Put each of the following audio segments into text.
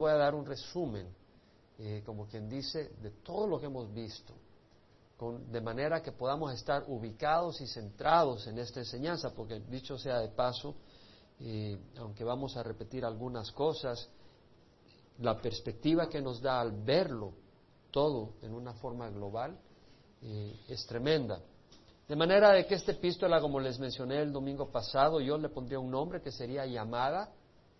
voy a dar un resumen, eh, como quien dice, de todo lo que hemos visto, de manera que podamos estar ubicados y centrados en esta enseñanza, porque dicho sea de paso, eh, aunque vamos a repetir algunas cosas, la perspectiva que nos da al verlo todo en una forma global eh, es tremenda. De manera de que esta epístola, como les mencioné el domingo pasado, yo le pondría un nombre que sería llamada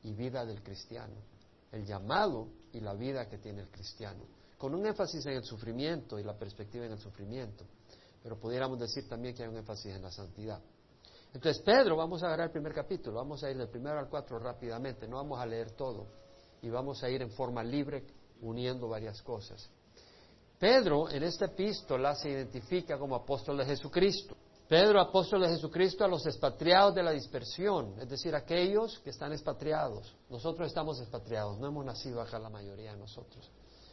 y vida del cristiano. El llamado y la vida que tiene el cristiano. Con un énfasis en el sufrimiento y la perspectiva en el sufrimiento. Pero pudiéramos decir también que hay un énfasis en la santidad. Entonces, Pedro, vamos a agarrar el primer capítulo, vamos a ir del primero al cuatro rápidamente, no vamos a leer todo y vamos a ir en forma libre uniendo varias cosas. Pedro en esta epístola se identifica como apóstol de Jesucristo. Pedro, apóstol de Jesucristo, a los expatriados de la dispersión, es decir, aquellos que están expatriados. Nosotros estamos expatriados, no hemos nacido acá la mayoría de nosotros.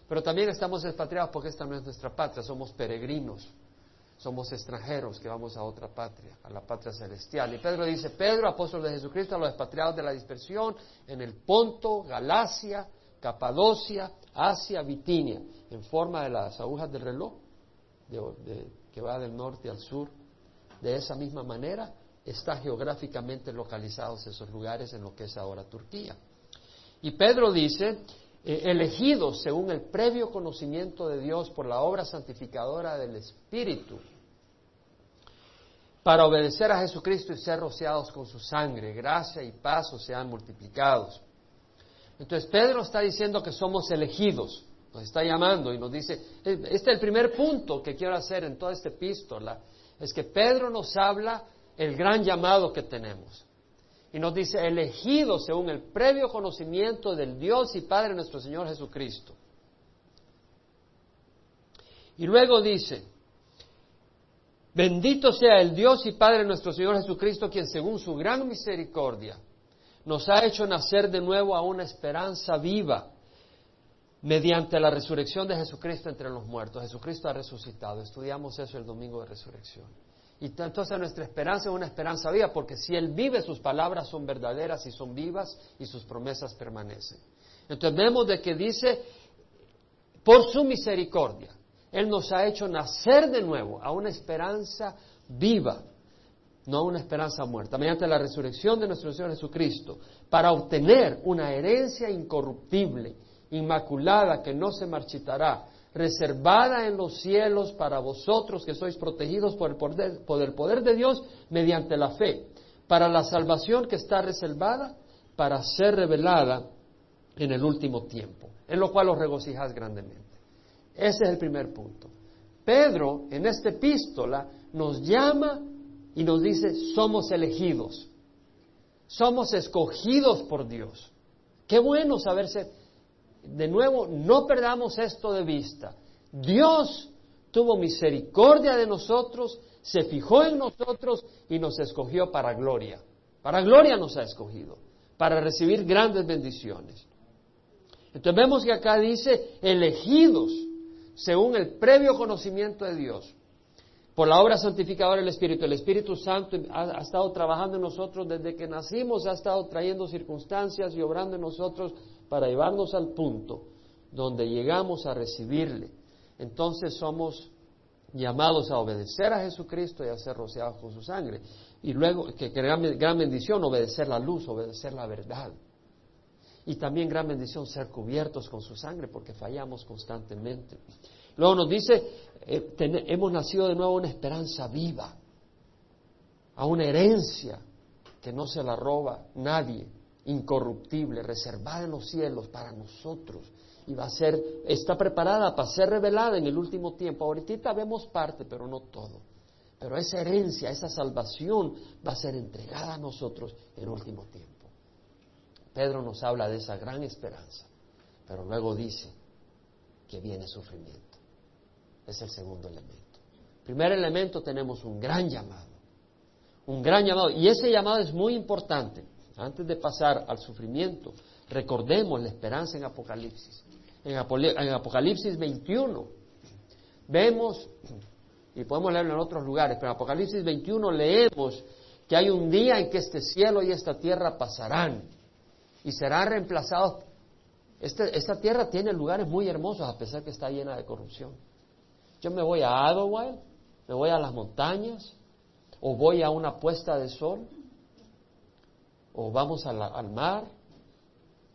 Pero también estamos expatriados porque esta no es nuestra patria, somos peregrinos, somos extranjeros que vamos a otra patria, a la patria celestial. Y Pedro dice, Pedro, apóstol de Jesucristo, a los expatriados de la dispersión, en el Ponto, Galacia, Capadocia, Asia, Bitinia, en forma de las agujas del reloj, que va del norte al sur. De esa misma manera, está geográficamente localizados esos lugares en lo que es ahora Turquía. Y Pedro dice, eh, elegidos según el previo conocimiento de Dios por la obra santificadora del Espíritu, para obedecer a Jesucristo y ser rociados con su sangre, gracia y paz sean multiplicados. Entonces Pedro está diciendo que somos elegidos, nos está llamando y nos dice, eh, este es el primer punto que quiero hacer en toda esta epístola, es que Pedro nos habla el gran llamado que tenemos. Y nos dice, elegidos según el previo conocimiento del Dios y Padre nuestro Señor Jesucristo. Y luego dice, bendito sea el Dios y Padre nuestro Señor Jesucristo, quien según su gran misericordia nos ha hecho nacer de nuevo a una esperanza viva mediante la resurrección de Jesucristo entre los muertos. Jesucristo ha resucitado. Estudiamos eso el domingo de resurrección. Y entonces nuestra esperanza es una esperanza viva, porque si Él vive, sus palabras son verdaderas y son vivas y sus promesas permanecen. Entonces vemos de que dice, por su misericordia, Él nos ha hecho nacer de nuevo a una esperanza viva, no a una esperanza muerta, mediante la resurrección de nuestro Señor Jesucristo, para obtener una herencia incorruptible, inmaculada, que no se marchitará, reservada en los cielos para vosotros que sois protegidos por el, poder, poder de Dios mediante la fe, para la salvación que está reservada para ser revelada en el último tiempo, en lo cual os regocijas grandemente. Ese es el primer punto. Pedro en esta epístola nos llama y nos dice, somos elegidos, somos escogidos por Dios. Qué bueno saberse de nuevo, no perdamos esto de vista. Dios tuvo misericordia de nosotros, se fijó en nosotros y nos escogió para gloria. Para gloria nos ha escogido, para recibir grandes bendiciones. Entonces vemos que acá dice elegidos según el previo conocimiento de Dios por la obra santificadora del Espíritu. El Espíritu Santo ha, estado trabajando en nosotros desde que nacimos, ha estado trayendo circunstancias y obrando en nosotros para llevarnos al punto donde llegamos a recibirle. Entonces somos llamados a obedecer a Jesucristo y a ser rociados con su sangre. Y luego, que, gran, gran bendición, obedecer la luz, obedecer la verdad. Y también gran bendición ser cubiertos con su sangre porque fallamos constantemente. Luego nos dice, eh, hemos nacido de nuevo una esperanza viva, a una herencia que no se la roba nadie incorruptible, reservada en los cielos para nosotros. Y va a ser, está preparada para ser revelada en el último tiempo. Ahorita vemos parte, pero no todo. Pero esa herencia, esa salvación va a ser entregada a nosotros en el último tiempo. Pedro nos habla de esa gran esperanza, pero luego dice que viene sufrimiento. Es el segundo elemento. Primer elemento tenemos un gran llamado. Un gran llamado. Y ese llamado es muy importante antes de pasar al sufrimiento, recordemos la esperanza en Apocalipsis. En, Apocalipsis 21 vemos, y podemos leerlo en otros lugares, pero en Apocalipsis 21 leemos que hay un día en que este cielo y esta tierra pasarán y serán reemplazados Este, esta tierra tiene lugares muy hermosos a pesar que está llena de corrupción. Yo me voy a Idlewild, me voy a las montañas, o voy a una puesta de sol, o vamos al mar,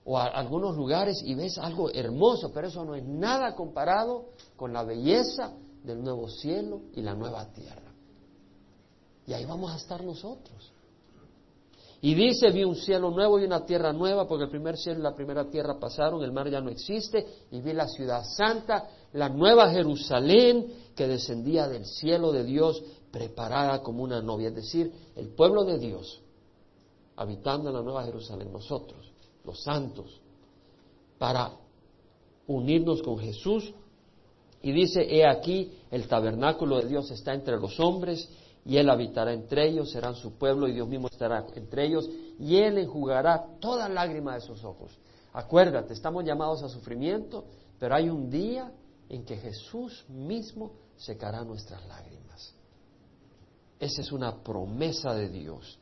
o a algunos lugares y ves algo hermoso, pero eso no es nada comparado con la belleza del nuevo cielo y la nueva tierra. Y ahí vamos a estar nosotros. Y dice, vi un cielo nuevo y una tierra nueva, porque el primer cielo y la primera tierra pasaron, el mar ya no existe, y vi la ciudad santa, la nueva Jerusalén, que descendía del cielo de Dios, preparada como una novia, es decir, el pueblo de Dios, habitando en la nueva Jerusalén, nosotros, los santos, para unirnos con Jesús. Y dice, he aquí, el tabernáculo de Dios está entre los hombres, y Él habitará entre ellos, serán su pueblo y Dios mismo estará entre ellos y Él enjugará toda lágrima de sus ojos. Acuérdate, estamos llamados a sufrimiento, pero hay un día en que Jesús mismo secará nuestras lágrimas. Esa es una promesa de Dios.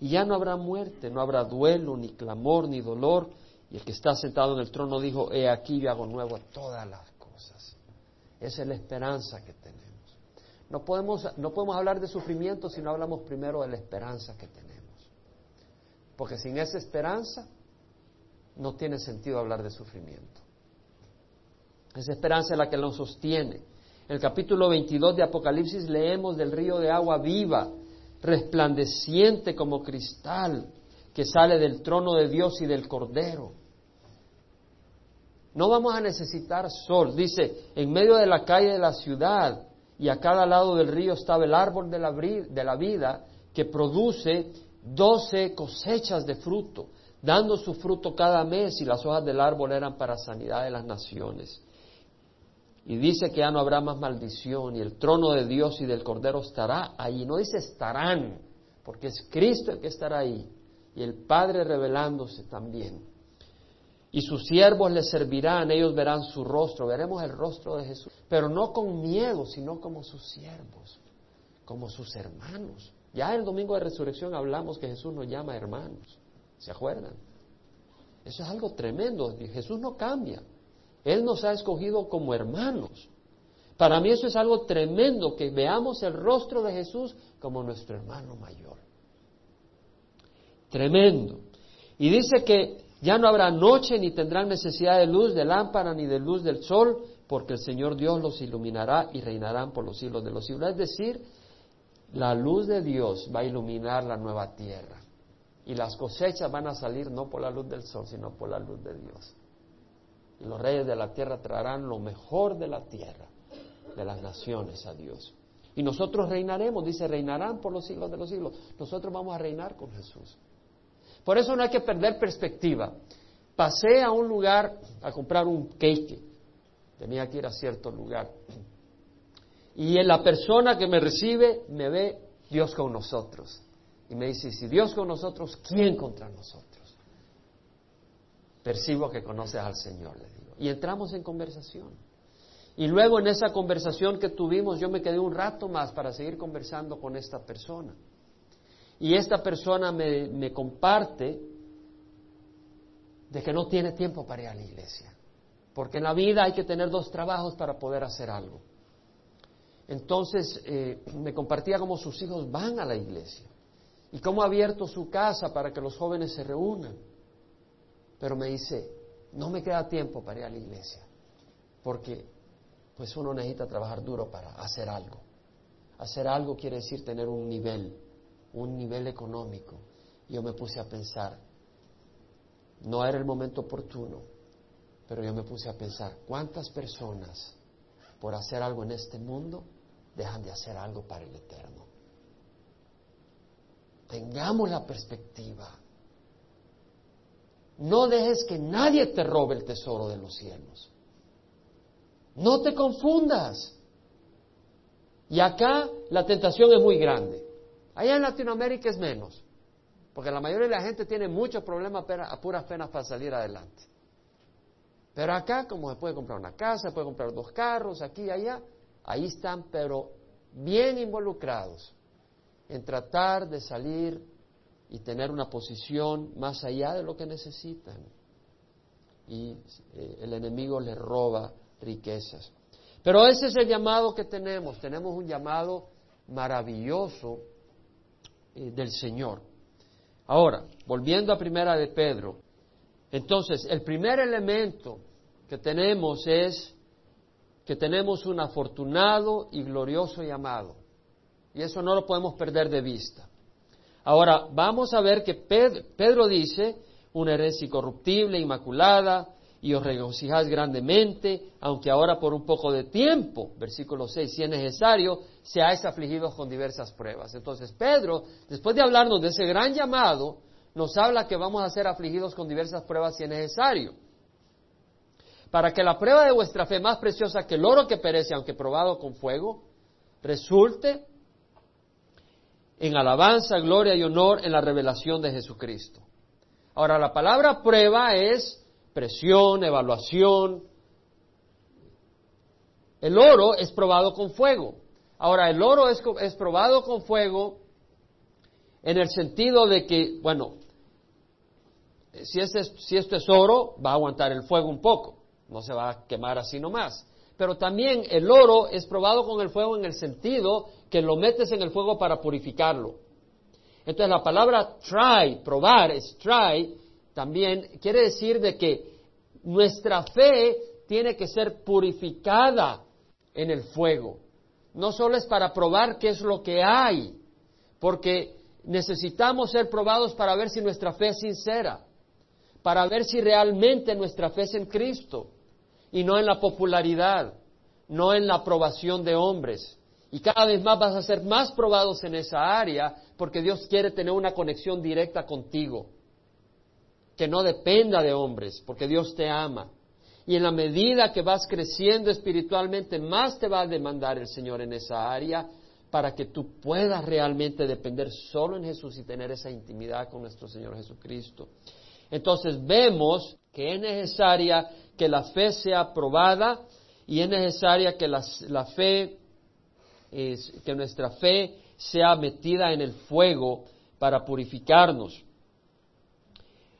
Y ya no habrá muerte, no habrá duelo, ni clamor, ni dolor. Y el que está sentado en el trono dijo, he aquí yo hago nuevo todas las cosas. Esa es la esperanza que tenemos. No podemos, no podemos hablar de sufrimiento si no hablamos primero de la esperanza que tenemos. Porque sin esa esperanza no tiene sentido hablar de sufrimiento. Esa esperanza es la que nos sostiene. En el capítulo 22 de Apocalipsis leemos del río de agua viva, resplandeciente como cristal, que sale del trono de Dios y del Cordero. No vamos a necesitar sol. Dice, en medio de la calle de la ciudad y a cada lado del río estaba el árbol de la, vida que produce doce cosechas de fruto, dando su fruto cada mes y las hojas del árbol eran para sanidad de las naciones. Y dice que ya no habrá más maldición y el trono de Dios y del Cordero estará ahí. No dice estarán, porque es Cristo el que estará ahí y el Padre revelándose también y sus siervos les servirán, ellos verán su rostro, veremos el rostro de Jesús, pero no con miedo, sino como sus siervos, como sus hermanos. Ya el domingo de resurrección hablamos que Jesús nos llama hermanos, ¿se acuerdan? Eso es algo tremendo, Jesús no cambia, Él nos ha escogido como hermanos. Para mí eso es algo tremendo, que veamos el rostro de Jesús como nuestro hermano mayor. Tremendo. Y dice que ya no habrá noche ni tendrán necesidad de luz de lámpara ni de luz del sol, porque el Señor Dios los iluminará y reinarán por los siglos de los siglos. Es decir, la luz de Dios va a iluminar la nueva tierra. Y las cosechas van a salir no por la luz del sol, sino por la luz de Dios. Y los reyes de la tierra traerán lo mejor de la tierra, de las naciones a Dios. Y nosotros reinaremos, dice, reinarán por los siglos de los siglos. Nosotros vamos a reinar con Jesús. Por eso no hay que perder perspectiva. Pasé a un lugar a comprar un cake. Tenía que ir a cierto lugar. Y en la persona que me recibe me ve Dios con nosotros. Y me dice, si Dios con nosotros, ¿quién contra nosotros? Percibo que conoces al Señor, le digo. Y entramos en conversación. Y luego en esa conversación que tuvimos, yo me quedé un rato más para seguir conversando con esta persona y esta persona me, comparte de que no tiene tiempo para ir a la iglesia, porque en la vida hay que tener dos trabajos para poder hacer algo. Entonces eh, me compartía cómo sus hijos van a la iglesia y cómo ha abierto su casa para que los jóvenes se reúnan. Pero me dice, no me queda tiempo para ir a la iglesia, porque pues uno necesita trabajar duro para hacer algo. Hacer algo quiere decir tener un nivel un nivel económico. Yo me puse a pensar, no era el momento oportuno, pero yo me puse a pensar, ¿cuántas personas por hacer algo en este mundo dejan de hacer algo para el eterno? Tengamos la perspectiva. No dejes que nadie te robe el tesoro de los cielos. No te confundas. Y acá la tentación es muy grande. Allá en Latinoamérica es menos, porque la mayoría de la gente tiene muchos problemas a puras penas para salir adelante. Pero acá, como se puede comprar una casa, se puede comprar dos carros, aquí y allá, ahí están, pero bien involucrados en tratar de salir y tener una posición más allá de lo que necesitan. y eh, el enemigo le roba riquezas. Pero ese es el llamado que tenemos. Tenemos un llamado maravilloso del Señor. Ahora, volviendo a primera de Pedro, entonces el primer elemento que tenemos es que tenemos un afortunado y glorioso llamado. Y eso no lo podemos perder de vista. Ahora, vamos a ver que Pedro, dice, una herencia incorruptible, inmaculada, y os regocijáis grandemente, aunque ahora por un poco de tiempo, versículo 6, si es necesario, seáis afligidos con diversas pruebas. Entonces Pedro, después de hablarnos de ese gran llamado, nos habla que vamos a ser afligidos con diversas pruebas si es necesario. Para que la prueba de vuestra fe, más preciosa que el oro que perece, aunque probado con fuego, resulte en alabanza, gloria y honor en la revelación de Jesucristo. Ahora, la palabra prueba es presión, evaluación. El oro es probado con fuego. Ahora, el oro es, es probado con fuego en el sentido de que, bueno, si, si esto es oro, va a aguantar el fuego un poco, no se va a quemar así nomás. Pero también el oro es probado con el fuego en el sentido que lo metes en el fuego para purificarlo. Entonces la palabra try, probar, es try, también quiere decir de que nuestra fe tiene que ser purificada en el fuego. No solo es para probar qué es lo que hay, porque necesitamos ser probados para ver si nuestra fe es sincera, para ver si realmente nuestra fe es en Cristo y no en la popularidad, no en la aprobación de hombres. Y cada vez más vas a ser más probados en esa área porque Dios quiere tener una conexión directa contigo que no dependa de hombres, porque Dios te ama. Y en la medida que vas creciendo espiritualmente, más te va a demandar el Señor en esa área para que tú puedas realmente depender solo en Jesús y tener esa intimidad con nuestro Señor Jesucristo. Entonces vemos que es necesaria que la fe sea probada y es necesaria que la, fe, que nuestra fe sea metida en el fuego para purificarnos.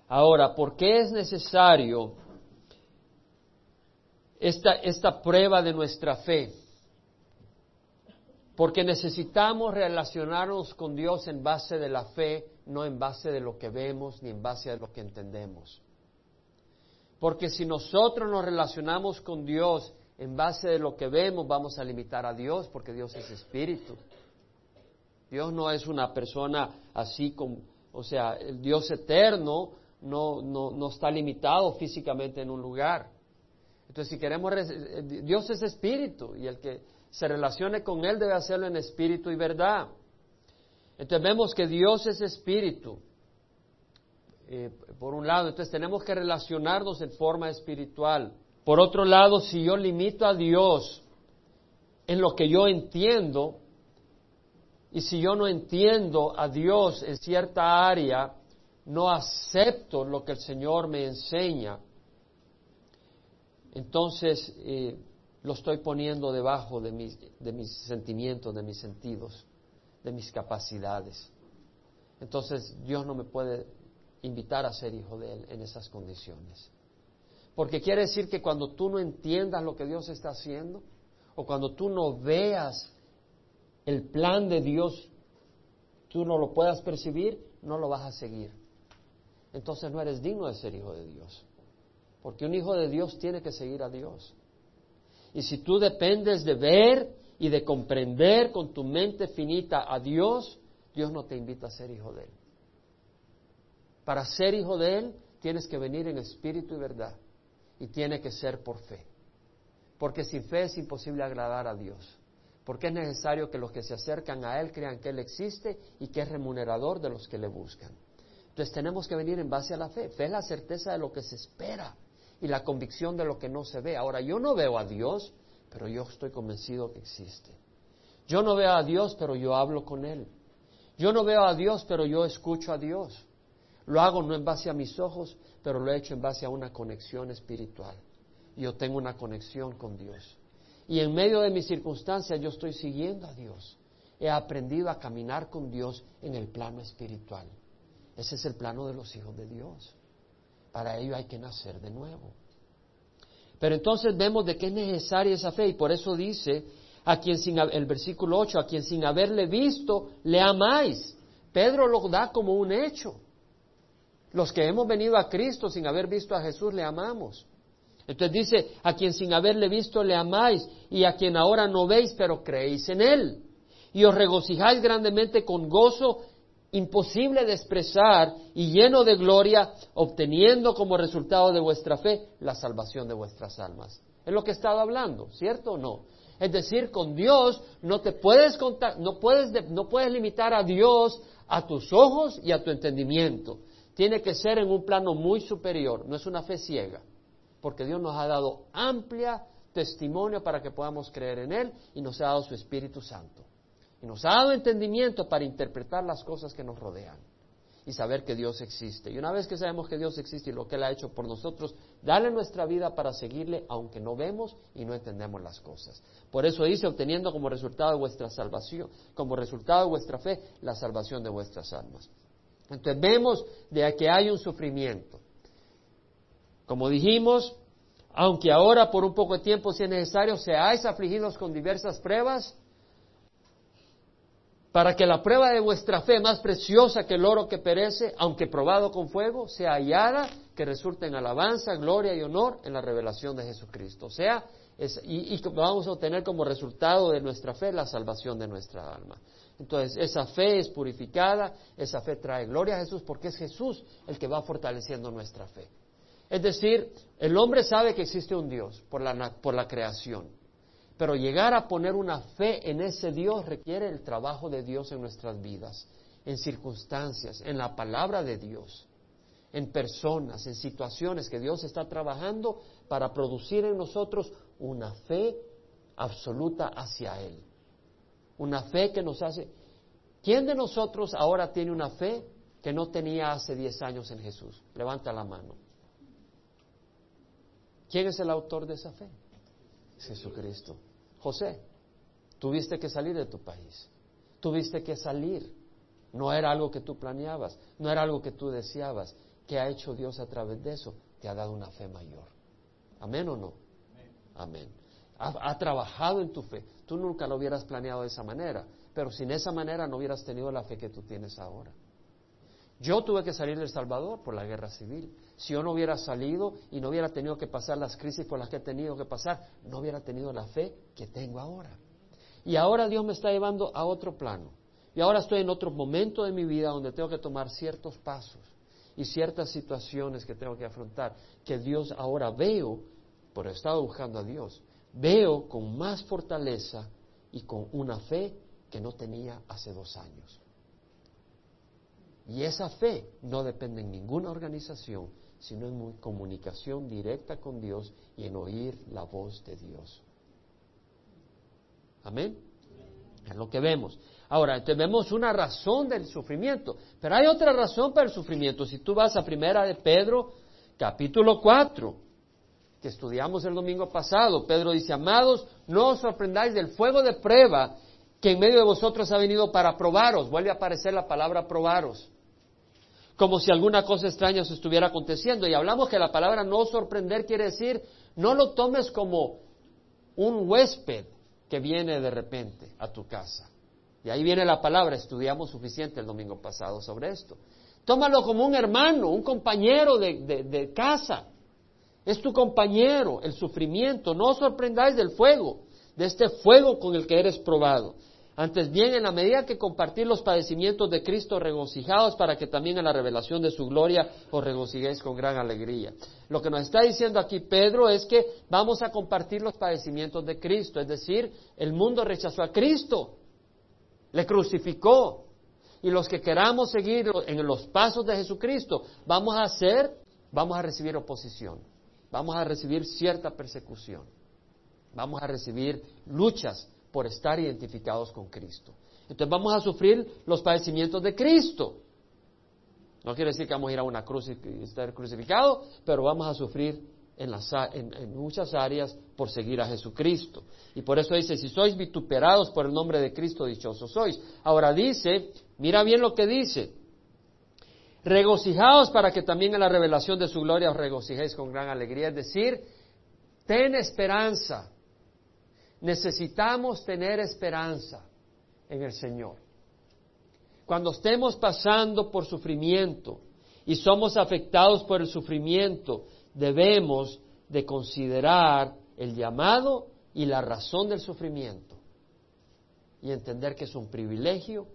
Ahora, ¿por qué es necesario esta, esta prueba de nuestra fe? Porque necesitamos relacionarnos con Dios en base de la fe, no en base de lo que vemos ni en base de lo que entendemos. Porque si nosotros nos relacionamos con Dios en base de lo que vemos, vamos a limitar a Dios, porque Dios es espíritu. Dios no es una persona así como, o sea, el Dios eterno no, no, no está limitado físicamente en un lugar. Entonces, si queremos, Dios es espíritu y el que se relacione con Él debe hacerlo en espíritu y verdad. Entonces vemos que Dios es espíritu, eh, por un lado, entonces tenemos que relacionarnos en forma espiritual. Por otro lado, si yo limito a Dios en lo que yo entiendo, y si yo no entiendo a Dios en cierta área, no acepto lo que el Señor me enseña, entonces eh, lo estoy poniendo debajo de mis, de mis sentimientos, de mis sentidos, de mis capacidades. Entonces Dios no me puede invitar a ser hijo de Él en esas condiciones. Porque quiere decir que cuando tú no entiendas lo que Dios está haciendo, o cuando tú no veas el plan de Dios, tú no lo puedas percibir, no lo vas a seguir entonces no eres digno de ser hijo de Dios. Porque un hijo de Dios tiene que seguir a Dios. Y si tú dependes de ver y de comprender con tu mente finita a Dios, Dios no te invita a ser hijo de Él. Para ser hijo de Él tienes que venir en espíritu y verdad. Y tiene que ser por fe. Porque sin fe es imposible agradar a Dios. Porque es necesario que los que se acercan a Él crean que Él existe y que es remunerador de los que le buscan. Entonces tenemos que venir en base a la fe. Fe es la certeza de lo que se espera y la convicción de lo que no se ve. Ahora, yo no veo a Dios, pero yo estoy convencido que existe. Yo no veo a Dios, pero yo hablo con Él. Yo no veo a Dios, pero yo escucho a Dios. Lo hago no en base a mis ojos, pero lo he hecho en base a una conexión espiritual. Yo tengo una conexión con Dios. Y en medio de mis circunstancias yo estoy siguiendo a Dios. He aprendido a caminar con Dios en el plano espiritual. Ese es el plano de los hijos de Dios. Para ello hay que nacer de nuevo. Pero entonces vemos de qué es necesaria esa fe y por eso dice a quien sin el versículo 8, a quien sin haberle visto le amáis. Pedro lo da como un hecho. Los que hemos venido a Cristo sin haber visto a Jesús le amamos. Entonces dice, a quien sin haberle visto le amáis y a quien ahora no veis pero creéis en él. Y os regocijáis grandemente con gozo imposible de expresar y lleno de gloria, obteniendo como resultado de vuestra fe la salvación de vuestras almas. Es lo que he estado hablando, ¿cierto o no? Es decir, con Dios no te puedes contar, no puedes, no puedes limitar a Dios a tus ojos y a tu entendimiento. Tiene que ser en un plano muy superior, no es una fe ciega, porque Dios nos ha dado amplia testimonio para que podamos creer en Él y nos ha dado su Espíritu Santo. Nos ha dado entendimiento para interpretar las cosas que nos rodean y saber que Dios existe. Y una vez que sabemos que Dios existe y lo que Él ha hecho por nosotros, dale nuestra vida para seguirle aunque no vemos y no entendemos las cosas. Por eso dice, obteniendo como resultado de vuestra salvación, como resultado de vuestra fe, la salvación de vuestras almas. Entonces vemos de que hay un sufrimiento. Como dijimos, aunque ahora por un poco de tiempo sea necesario, seáis afligidos con diversas pruebas, para que la prueba de vuestra fe, más preciosa que el oro que perece, aunque probado con fuego, sea hallada, que resulte en alabanza, gloria y honor en la revelación de Jesucristo. O sea, y, y, vamos a obtener como resultado de nuestra fe la salvación de nuestra alma. Entonces, esa fe es purificada, esa fe trae gloria a Jesús, porque es Jesús el que va fortaleciendo nuestra fe. Es decir, el hombre sabe que existe un Dios por la, por la creación. Pero llegar a poner una fe en ese Dios requiere el trabajo de Dios en nuestras vidas, en circunstancias, en la palabra de Dios, en personas, en situaciones que Dios está trabajando para producir en nosotros una fe absoluta hacia Él. Una fe que nos hace... ¿Quién de nosotros ahora tiene una fe que no tenía hace diez años en Jesús? Levanta la mano. ¿Quién es el autor de esa fe? Jesucristo. José, tuviste que salir de tu país, tuviste que salir. No era algo que tú planeabas, no era algo que tú deseabas. ¿Qué ha hecho Dios a través de eso? Te ha dado una fe mayor. ¿Amén o no? Amén. Ha, trabajado en tu fe. Tú nunca lo hubieras planeado de esa manera, pero sin esa manera no hubieras tenido la fe que tú tienes ahora. Yo tuve que salir del Salvador por la guerra civil. Si yo no hubiera salido y no hubiera tenido que pasar las crisis por las que he tenido que pasar, no hubiera tenido la fe que tengo ahora. Y ahora Dios me está llevando a otro plano. Y ahora estoy en otro momento de mi vida donde tengo que tomar ciertos pasos y ciertas situaciones que tengo que afrontar, que Dios ahora veo, por he estado buscando a Dios, veo con más fortaleza y con una fe que no tenía hace dos años. Y esa fe no depende en ninguna organización, sino en comunicación directa con Dios y en oír la voz de Dios. Amén. Es lo que vemos. Ahora, tenemos una razón del sufrimiento, pero hay otra razón para el sufrimiento. Si tú vas a primera de Pedro, capítulo 4, que estudiamos el domingo pasado, Pedro dice, amados, no os sorprendáis del fuego de prueba que en medio de vosotros ha venido para probaros. Vuelve a aparecer la palabra probaros como si alguna cosa extraña se estuviera aconteciendo. Y hablamos que la palabra no sorprender quiere decir, no lo tomes como un huésped que viene de repente a tu casa. Y ahí viene la palabra, estudiamos suficiente el domingo pasado sobre esto. Tómalo como un hermano, un compañero de, de casa. Es tu compañero, el sufrimiento. No os sorprendáis del fuego, de este fuego con el que eres probado. Antes bien, en la medida que compartir los padecimientos de Cristo regocijados para que también en la revelación de su gloria os regocijéis con gran alegría. Lo que nos está diciendo aquí Pedro es que vamos a compartir los padecimientos de Cristo, es decir, el mundo rechazó a Cristo, le crucificó, y los que queramos seguir en los pasos de Jesucristo, vamos a hacer, vamos a recibir oposición, vamos a recibir cierta persecución, vamos a recibir luchas por estar identificados con Cristo. Entonces vamos a sufrir los padecimientos de Cristo. No quiere decir que vamos a ir a una cruz y estar crucificado, pero vamos a sufrir en, muchas áreas por seguir a Jesucristo. Y por eso dice, si sois vituperados por el nombre de Cristo, dichosos sois. Ahora dice, mira bien lo que dice, Regocijaos para que también en la revelación de su gloria os regocijéis con gran alegría. Es decir, ten esperanza. Necesitamos tener esperanza en el Señor. Cuando estemos pasando por sufrimiento y somos afectados por el sufrimiento, debemos de considerar el llamado y la razón del sufrimiento y entender que es un privilegio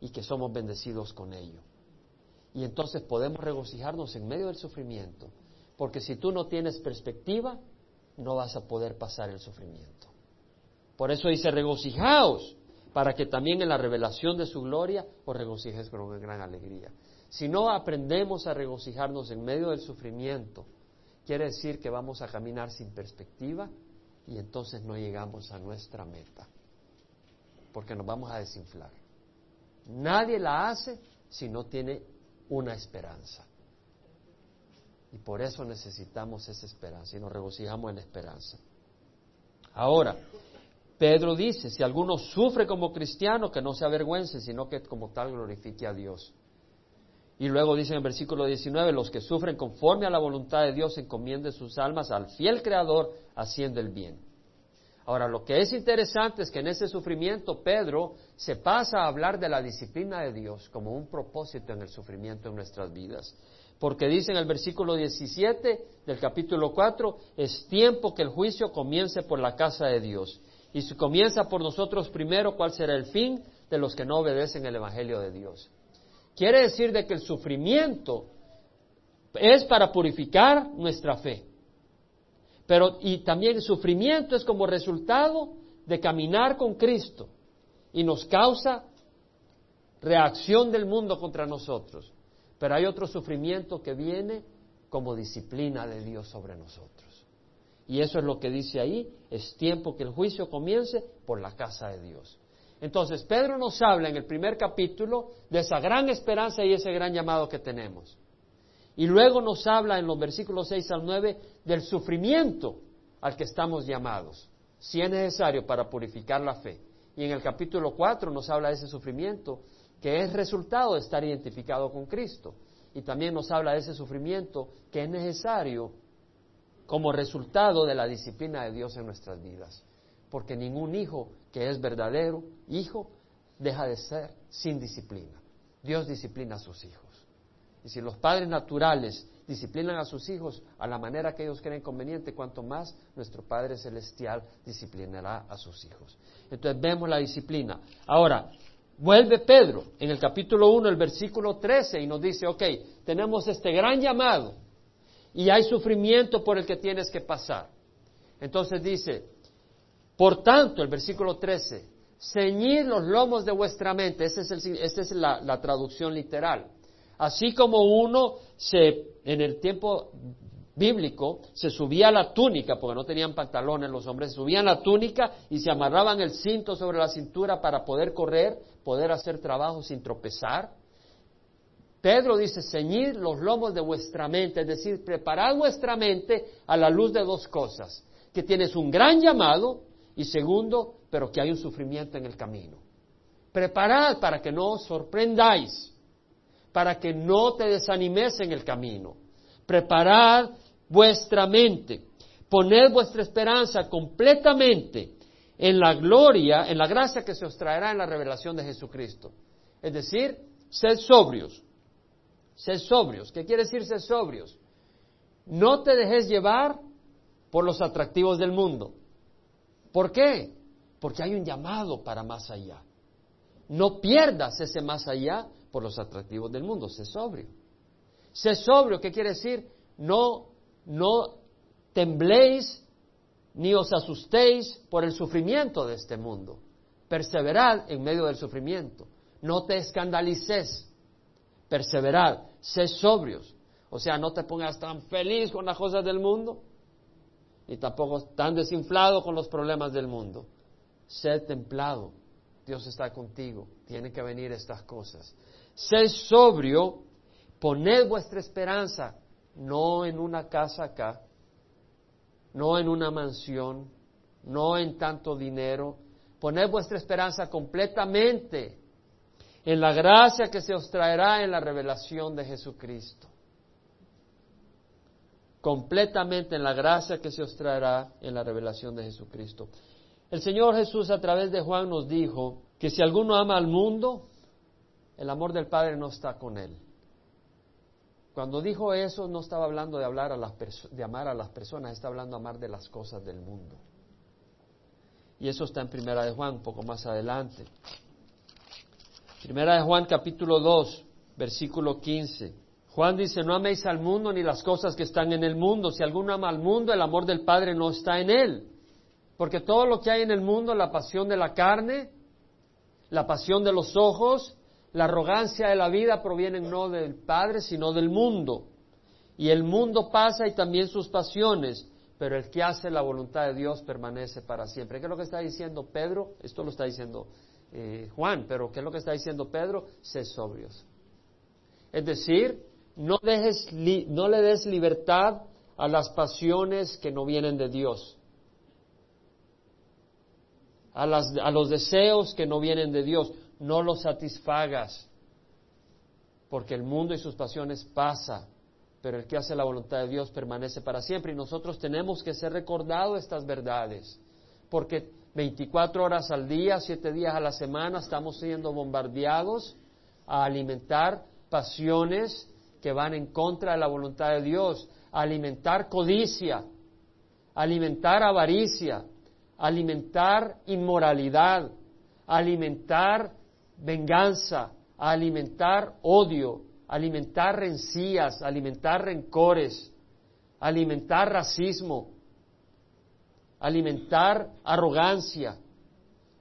y que somos bendecidos con ello. Y entonces podemos regocijarnos en medio del sufrimiento, porque si tú no tienes perspectiva, no vas a poder pasar el sufrimiento. Por eso dice, regocijaos, para que también en la revelación de su gloria os regocijes con gran alegría. Si no aprendemos a regocijarnos en medio del sufrimiento, quiere decir que vamos a caminar sin perspectiva y entonces no llegamos a nuestra meta, porque nos vamos a desinflar. Nadie la hace si no tiene una esperanza. Y por eso necesitamos esa esperanza y nos regocijamos en la esperanza. Ahora, Pedro dice, si alguno sufre como cristiano, que no se avergüence, sino que como tal glorifique a Dios. Y luego dice en el versículo 19, los que sufren conforme a la voluntad de Dios encomienden sus almas al fiel Creador haciendo el bien. Ahora, lo que es interesante es que en ese sufrimiento Pedro se pasa a hablar de la disciplina de Dios como un propósito en el sufrimiento en nuestras vidas. Porque dice en el versículo 17 del capítulo 4, es tiempo que el juicio comience por la casa de Dios. Y si comienza por nosotros primero, ¿cuál será el fin de los que no obedecen el Evangelio de Dios? Quiere decir de que el sufrimiento es para purificar nuestra fe. Pero y también el sufrimiento es como resultado de caminar con Cristo y nos causa reacción del mundo contra nosotros. Pero hay otro sufrimiento que viene como disciplina de Dios sobre nosotros. Y eso es lo que dice ahí, es tiempo que el juicio comience por la casa de Dios. Entonces, Pedro nos habla en el primer capítulo de esa gran esperanza y ese gran llamado que tenemos. Y luego nos habla en los versículos 6 al 9 del sufrimiento al que estamos llamados, si es necesario para purificar la fe. Y en el capítulo 4 nos habla de ese sufrimiento que es resultado de estar identificado con Cristo. Y también nos habla de ese sufrimiento que es necesario como resultado de la disciplina de Dios en nuestras vidas. Porque ningún hijo que es verdadero hijo deja de ser sin disciplina. Dios disciplina a sus hijos. Y si los padres naturales disciplinan a sus hijos a la manera que ellos creen conveniente, cuanto más nuestro Padre Celestial disciplinará a sus hijos. Entonces vemos la disciplina. Ahora, vuelve Pedro en el capítulo 1, el versículo 13, y nos dice, ok, tenemos este gran llamado y hay sufrimiento por el que tienes que pasar. Entonces dice, por tanto, el versículo 13, ceñid los lomos de vuestra mente, esa es, la traducción literal. Así como uno se, en el tiempo bíblico, se subía la túnica, porque no tenían pantalones los hombres, se subían la túnica y se amarraban el cinto sobre la cintura para poder correr, poder hacer trabajo sin tropezar. Pedro dice, ceñid los lomos de vuestra mente, es decir, preparad vuestra mente a la luz de dos cosas, que tienes un gran llamado y segundo, pero que hay un sufrimiento en el camino. Preparad para que no os sorprendáis para que no te desanimes en el camino. Preparad vuestra mente, poned vuestra esperanza completamente en la gloria, en la gracia que se os traerá en la revelación de Jesucristo. Es decir, sed sobrios. Sed sobrios. ¿Qué quiere decir sed sobrios? No te dejes llevar por los atractivos del mundo. ¿Por qué? Porque hay un llamado para más allá. No pierdas ese más allá por los atractivos del mundo. Sé sobrio. Sé sobrio, ¿qué quiere decir? No, no tembléis ni os asustéis por el sufrimiento de este mundo. Perseverad en medio del sufrimiento. No te escandalices. Perseverad. Sé sobrios. O sea, no te pongas tan feliz con las cosas del mundo, ni tampoco tan desinflado con los problemas del mundo. Sé templado. Dios está contigo. Tienen que venir estas cosas. Sed sobrio, poned vuestra esperanza no en una casa acá, no en una mansión, no en tanto dinero, poned vuestra esperanza completamente en la gracia que se os traerá en la revelación de Jesucristo. Completamente en la gracia que se os traerá en la revelación de Jesucristo. El Señor Jesús a través de Juan nos dijo que si alguno ama al mundo, el amor del Padre no está con él. Cuando dijo eso, no estaba hablando de, amar a las personas, está hablando de amar de las cosas del mundo. Y eso está en Primera de Juan, un poco más adelante. Primera de Juan, capítulo 2, versículo 15. Juan dice, no améis al mundo ni las cosas que están en el mundo. Si alguno ama al mundo, el amor del Padre no está en él. Porque todo lo que hay en el mundo, la pasión de la carne, la pasión de los ojos la arrogancia de la vida proviene no del Padre, sino del mundo. Y el mundo pasa y también sus pasiones, pero el que hace la voluntad de Dios permanece para siempre. ¿Qué es lo que está diciendo Pedro? Esto lo está diciendo eh, Juan, pero ¿qué es lo que está diciendo Pedro? Sé sobrios. Es decir, no, dejes no le des libertad a las pasiones que no vienen de Dios, a, a los deseos que no vienen de Dios no lo satisfagas, porque el mundo y sus pasiones pasa, pero el que hace la voluntad de Dios permanece para siempre y nosotros tenemos que ser recordados estas verdades, porque 24 horas al día, 7 días a la semana estamos siendo bombardeados a alimentar pasiones que van en contra de la voluntad de Dios, a alimentar codicia, alimentar avaricia, alimentar inmoralidad, alimentar venganza, a alimentar odio, alimentar rencillas, alimentar rencores, alimentar racismo, alimentar arrogancia.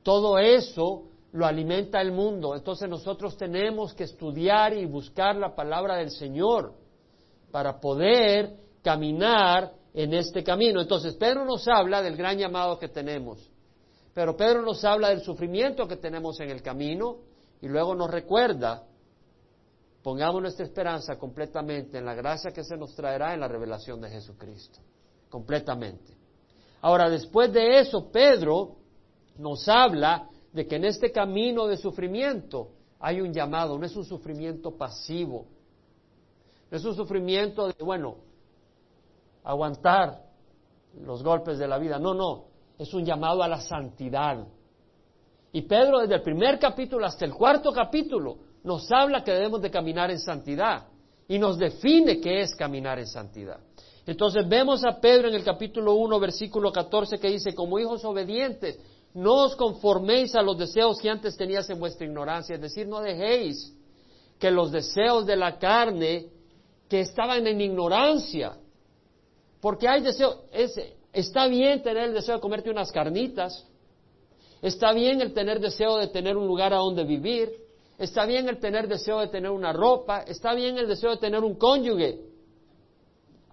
Todo eso lo alimenta el mundo. Entonces nosotros tenemos que estudiar y buscar la palabra del Señor para poder caminar en este camino. Entonces Pedro nos habla del gran llamado que tenemos. Pero Pedro nos habla del sufrimiento que tenemos en el camino y luego nos recuerda, pongamos nuestra esperanza completamente en la gracia que se nos traerá en la revelación de Jesucristo. Completamente. Ahora, después de eso, Pedro nos habla de que en este camino de sufrimiento hay un llamado, no es un sufrimiento pasivo, no es un sufrimiento de, bueno, aguantar los golpes de la vida, no, no, es un llamado a la santidad. Y Pedro desde el primer capítulo hasta el cuarto capítulo nos habla que debemos de caminar en santidad y nos define qué es caminar en santidad. Entonces vemos a Pedro en el capítulo 1, versículo 14 que dice, como hijos obedientes, no os conforméis a los deseos que antes tenías en vuestra ignorancia, es decir, no dejéis que los deseos de la carne que estaban en ignorancia, porque hay deseos, Está bien tener el deseo de comerte unas carnitas. Está bien el tener deseo de tener un lugar a donde vivir. Está bien el tener deseo de tener una ropa. Está bien el deseo de tener un cónyuge.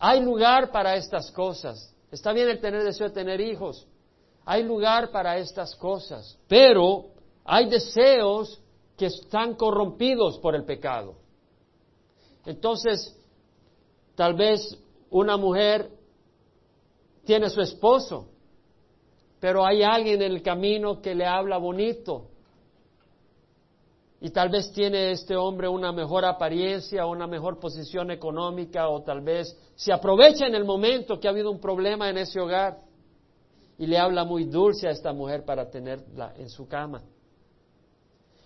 Hay lugar para estas cosas. Está bien el tener deseo de tener hijos. Hay lugar para estas cosas. Pero hay deseos que están corrompidos por el pecado. Entonces, tal vez una mujer tiene su esposo, pero hay alguien en el camino que le habla bonito. Y tal vez tiene este hombre una mejor apariencia, una mejor posición económica, o tal vez se aprovecha en el momento que ha habido un problema en ese hogar y le habla muy dulce a esta mujer para tenerla en su cama.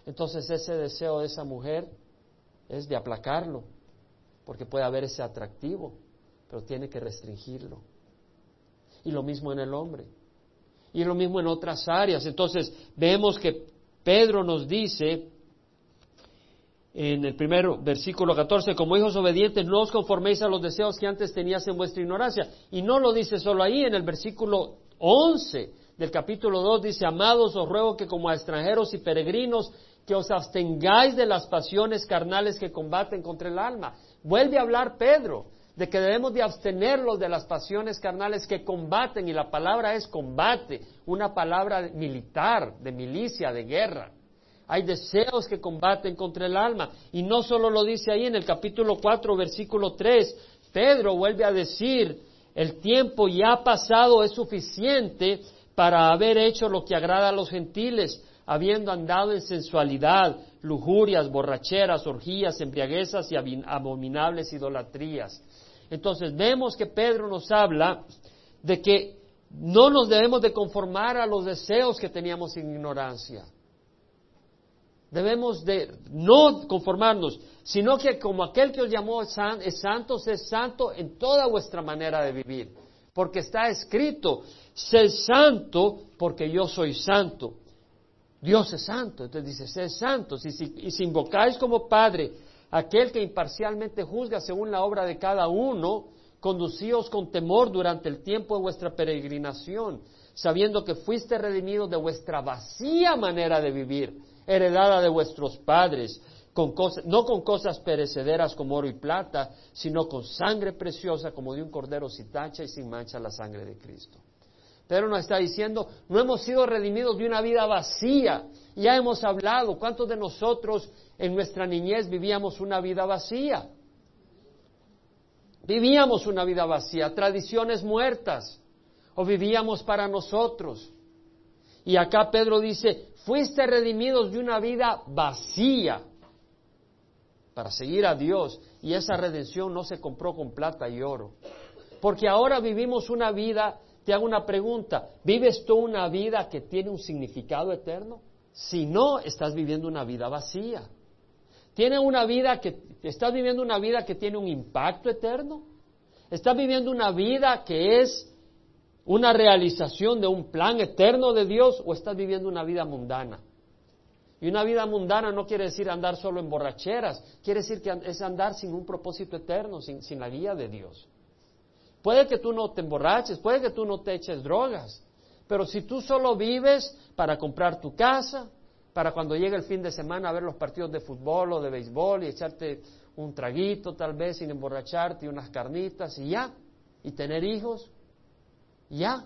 Entonces ese deseo de esa mujer es de aplacarlo, porque puede haber ese atractivo, pero tiene que restringirlo y lo mismo en el hombre. Y lo mismo en otras áreas. Entonces, vemos que Pedro nos dice en el primer versículo 14, como hijos obedientes, no os conforméis a los deseos que antes tenías en vuestra ignorancia. Y no lo dice solo ahí, en el versículo 11 del capítulo 2 dice, amados, os ruego que como a extranjeros y peregrinos, que os abstengáis de las pasiones carnales que combaten contra el alma. Vuelve a hablar Pedro de que debemos de abstenerlos de las pasiones carnales que combaten, y la palabra es combate, una palabra militar, de milicia, de guerra. Hay deseos que combaten contra el alma. Y no solo lo dice ahí en el capítulo 4, versículo 3, Pedro vuelve a decir, el tiempo ya pasado es suficiente para haber hecho lo que agrada a los gentiles, habiendo andado en sensualidad, lujurias, borracheras, orgías, embriaguezas y abominables idolatrías. Entonces vemos que Pedro nos habla de que no nos debemos de conformar a los deseos que teníamos en ignorancia. Debemos de no conformarnos, sino que como aquel que os llamó es santo, es santo en toda vuestra manera de vivir. Porque está escrito, sé santo porque yo soy santo. Dios es santo, entonces dice, sé santo. Y si, y si invocáis como Padre aquel que imparcialmente juzga según la obra de cada uno, conducíos con temor durante el tiempo de vuestra peregrinación, sabiendo que fuiste redimidos de vuestra vacía manera de vivir, heredada de vuestros padres, no con cosas perecederas como oro y plata, sino con sangre preciosa como de un cordero sin tacha y sin mancha la sangre de Cristo. Pedro nos está diciendo, no hemos sido redimidos de una vida vacía. Ya hemos hablado, ¿cuántos de nosotros en nuestra niñez vivíamos una vida vacía? Vivíamos una vida vacía, tradiciones muertas, o vivíamos para nosotros. Y acá Pedro dice, fuiste redimidos de una vida vacía para seguir a Dios. Y esa redención no se compró con plata y oro. Porque ahora vivimos una vida, te hago una pregunta, ¿vives tú una vida que tiene un significado eterno? Si no, estás viviendo una vida vacía. ¿Tiene una vida que, estás viviendo una vida que tiene un impacto eterno? ¿Estás viviendo una vida que es una realización de un plan eterno de Dios o estás viviendo una vida mundana? Y una vida mundana no quiere decir andar solo en borracheras, quiere decir que es andar sin un propósito eterno, sin, sin la guía de Dios. Puede que tú no te emborraches, puede que tú no te eches drogas, pero si tú solo vives para comprar tu casa, para cuando llegue el fin de semana a ver los partidos de fútbol o de béisbol y echarte un traguito tal vez sin emborracharte y unas carnitas y ya, y tener hijos, ya.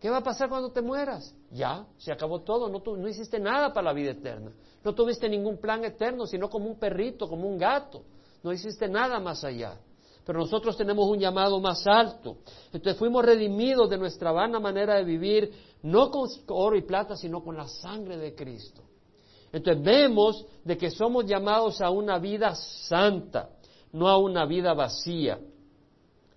¿Qué va a pasar cuando te mueras? Ya, se acabó todo, no, no hiciste nada para la vida eterna, no tuviste ningún plan eterno, sino como un perrito, como un gato, no hiciste nada más allá. Pero nosotros tenemos un llamado más alto. Entonces fuimos redimidos de nuestra vana manera de vivir, no con oro y plata, sino con la sangre de Cristo. Entonces vemos de que somos llamados a una vida santa, no a una vida vacía.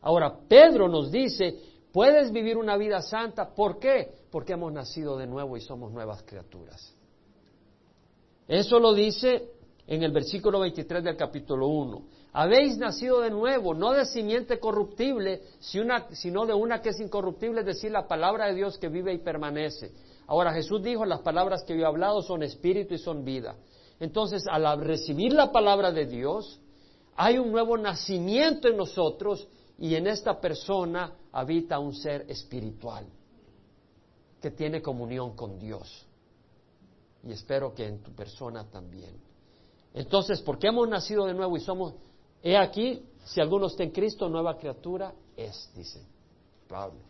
Ahora, Pedro nos dice, puedes vivir una vida santa, ¿por qué? Porque hemos nacido de nuevo y somos nuevas criaturas. Eso lo dice en el versículo 23 del capítulo 1. Habéis nacido de nuevo, no de simiente corruptible, sino de una que es incorruptible, es decir, la palabra de Dios que vive y permanece. Ahora Jesús dijo, las palabras que yo he hablado son espíritu y son vida. Entonces, al recibir la palabra de Dios, hay un nuevo nacimiento en nosotros y en esta persona habita un ser espiritual que tiene comunión con Dios. Y espero que en tu persona también. Entonces, porque hemos nacido de nuevo y somos, he aquí, si alguno está en Cristo, nueva criatura es, dice Pablo.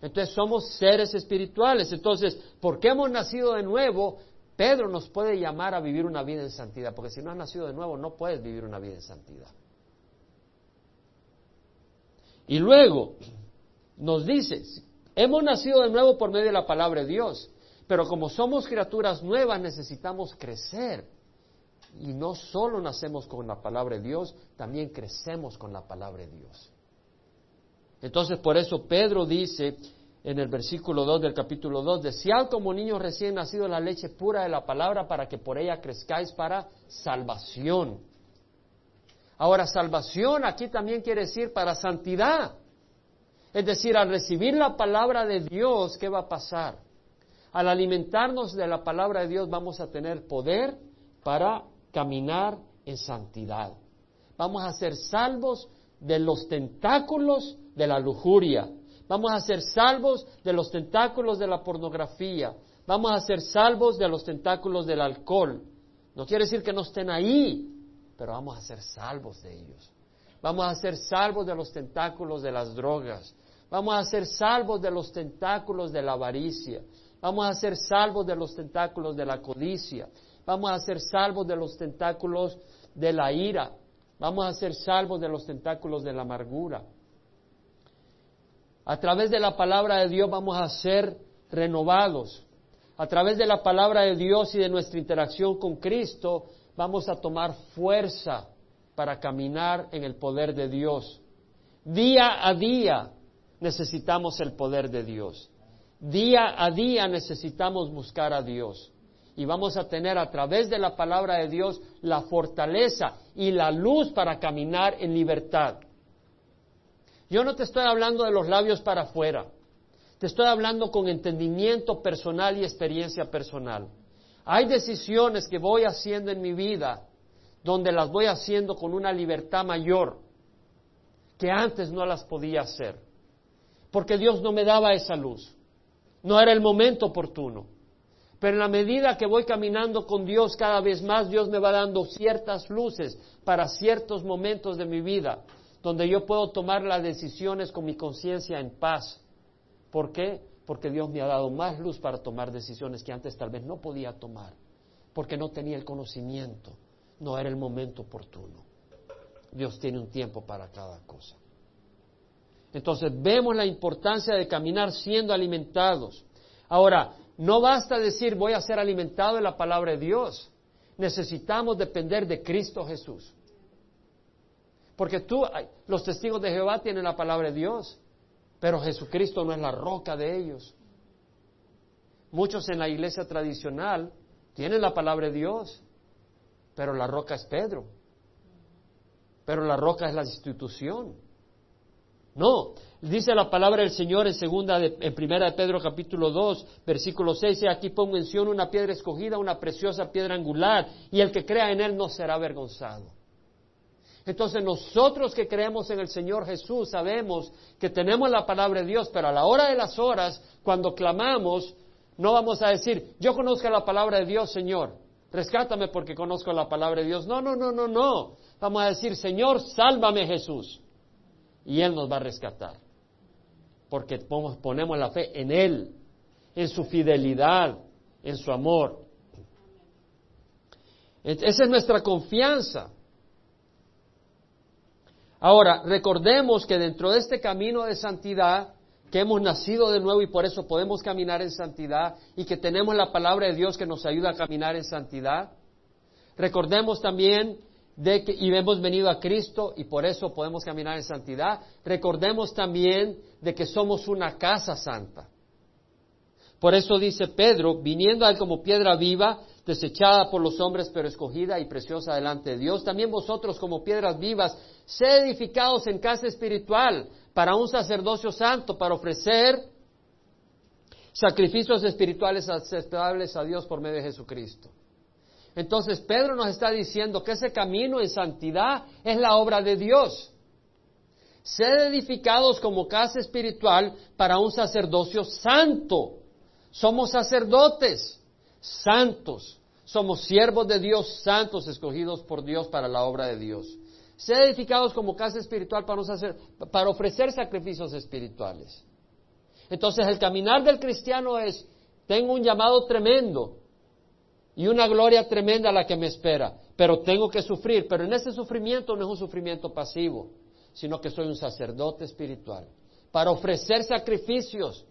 Entonces somos seres espirituales. Entonces, porque hemos nacido de nuevo, Pedro nos puede llamar a vivir una vida en santidad, porque si no has nacido de nuevo no puedes vivir una vida en santidad. Y luego nos dice, hemos nacido de nuevo por medio de la palabra de Dios, pero como somos criaturas nuevas necesitamos crecer. Y no solo nacemos con la palabra de Dios, también crecemos con la palabra de Dios. Entonces, por eso Pedro dice en el versículo 2 del capítulo 2, desead como niños recién nacidos la leche pura de la palabra para que por ella crezcáis para salvación. Ahora, salvación aquí también quiere decir para santidad. Es decir, al recibir la palabra de Dios, ¿qué va a pasar? Al alimentarnos de la palabra de Dios vamos a tener poder para caminar en santidad. Vamos a ser salvos de los tentáculos de la lujuria. Vamos a ser salvos de los tentáculos de la pornografía. Vamos a ser salvos de los tentáculos del alcohol. No quiere decir que no estén ahí, pero vamos a ser salvos de ellos. Vamos a ser salvos de los tentáculos de las drogas. Vamos a ser salvos de los tentáculos de la avaricia. Vamos a ser salvos de los tentáculos de la codicia. Vamos a ser salvos de los tentáculos de la ira. Vamos a ser salvos de los tentáculos de la amargura. A través de la palabra de Dios vamos a ser renovados. a través de la palabra de Dios y de nuestra interacción con Cristo, vamos a tomar fuerza para caminar en el poder de Dios. Día a día necesitamos el poder de Dios. Día a día necesitamos buscar a Dios. Y vamos a tener a través de la palabra de Dios la fortaleza y la luz para caminar en libertad. Yo no te estoy hablando de los labios para afuera. Te estoy hablando con entendimiento personal y experiencia personal. Hay decisiones que voy haciendo en mi vida donde las voy haciendo con una libertad mayor que antes no las podía hacer, porque Dios no me daba esa luz, no era el momento oportuno. Pero en la medida que voy caminando con Dios cada vez más, Dios me va dando ciertas luces para ciertos momentos de mi vida, donde yo puedo tomar las decisiones con mi conciencia en paz. ¿Por qué? Porque Dios me ha dado más luz para tomar decisiones que antes tal vez no podía tomar, porque no tenía el conocimiento, no era el momento oportuno. Dios tiene un tiempo para cada cosa. Entonces vemos la importancia de caminar siendo alimentados. Ahora, no basta decir voy a ser alimentado en la palabra de Dios. Necesitamos depender de Cristo Jesús. Porque tú, los testigos de Jehová tienen la palabra de Dios. Pero Jesucristo no es la roca de ellos. Muchos en la iglesia tradicional tienen la palabra de Dios, pero la roca es Pedro. Pero la roca es la institución. No, dice la palabra del Señor en segunda en primera de Pedro capítulo 2, versículo 6, aquí pongo mención una piedra escogida, una preciosa piedra angular, y el que crea en él no será avergonzado. Entonces nosotros que creemos en el Señor Jesús sabemos que tenemos la palabra de Dios, pero a la hora de las horas, cuando clamamos, no vamos a decir, yo conozco la palabra de Dios, Señor, rescátame porque conozco la palabra de Dios. No, no, no, no, no. Vamos a decir, Señor, sálvame Jesús. Y Él nos va a rescatar. Porque ponemos la fe en Él, en su fidelidad, en su amor. Esa es nuestra confianza. Ahora, recordemos que dentro de este camino de santidad, que hemos nacido de nuevo y por eso podemos caminar en santidad y que tenemos la palabra de Dios que nos ayuda a caminar en santidad. Recordemos también de que y hemos venido a Cristo y por eso podemos caminar en santidad. Recordemos también de que somos una casa santa. Por eso dice Pedro, viniendo a él como piedra viva, desechada por los hombres, pero escogida y preciosa delante de Dios. También vosotros, como piedras vivas, sed edificados en casa espiritual para un sacerdocio santo, para ofrecer sacrificios espirituales aceptables a Dios por medio de Jesucristo. Entonces Pedro nos está diciendo que ese camino en santidad es la obra de Dios. Sed edificados como casa espiritual para un sacerdocio santo. Somos sacerdotes santos. Somos siervos de Dios, santos, escogidos por Dios para la obra de Dios. Ser edificados como casa espiritual para, para ofrecer sacrificios espirituales. Entonces el caminar del cristiano es, tengo un llamado tremendo y una gloria tremenda la que me espera, pero tengo que sufrir, pero en ese sufrimiento no es un sufrimiento pasivo, sino que soy un sacerdote espiritual, para ofrecer sacrificios,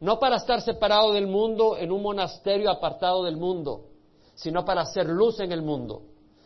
no para estar separado del mundo en un monasterio apartado del mundo, sino para hacer luz en el mundo.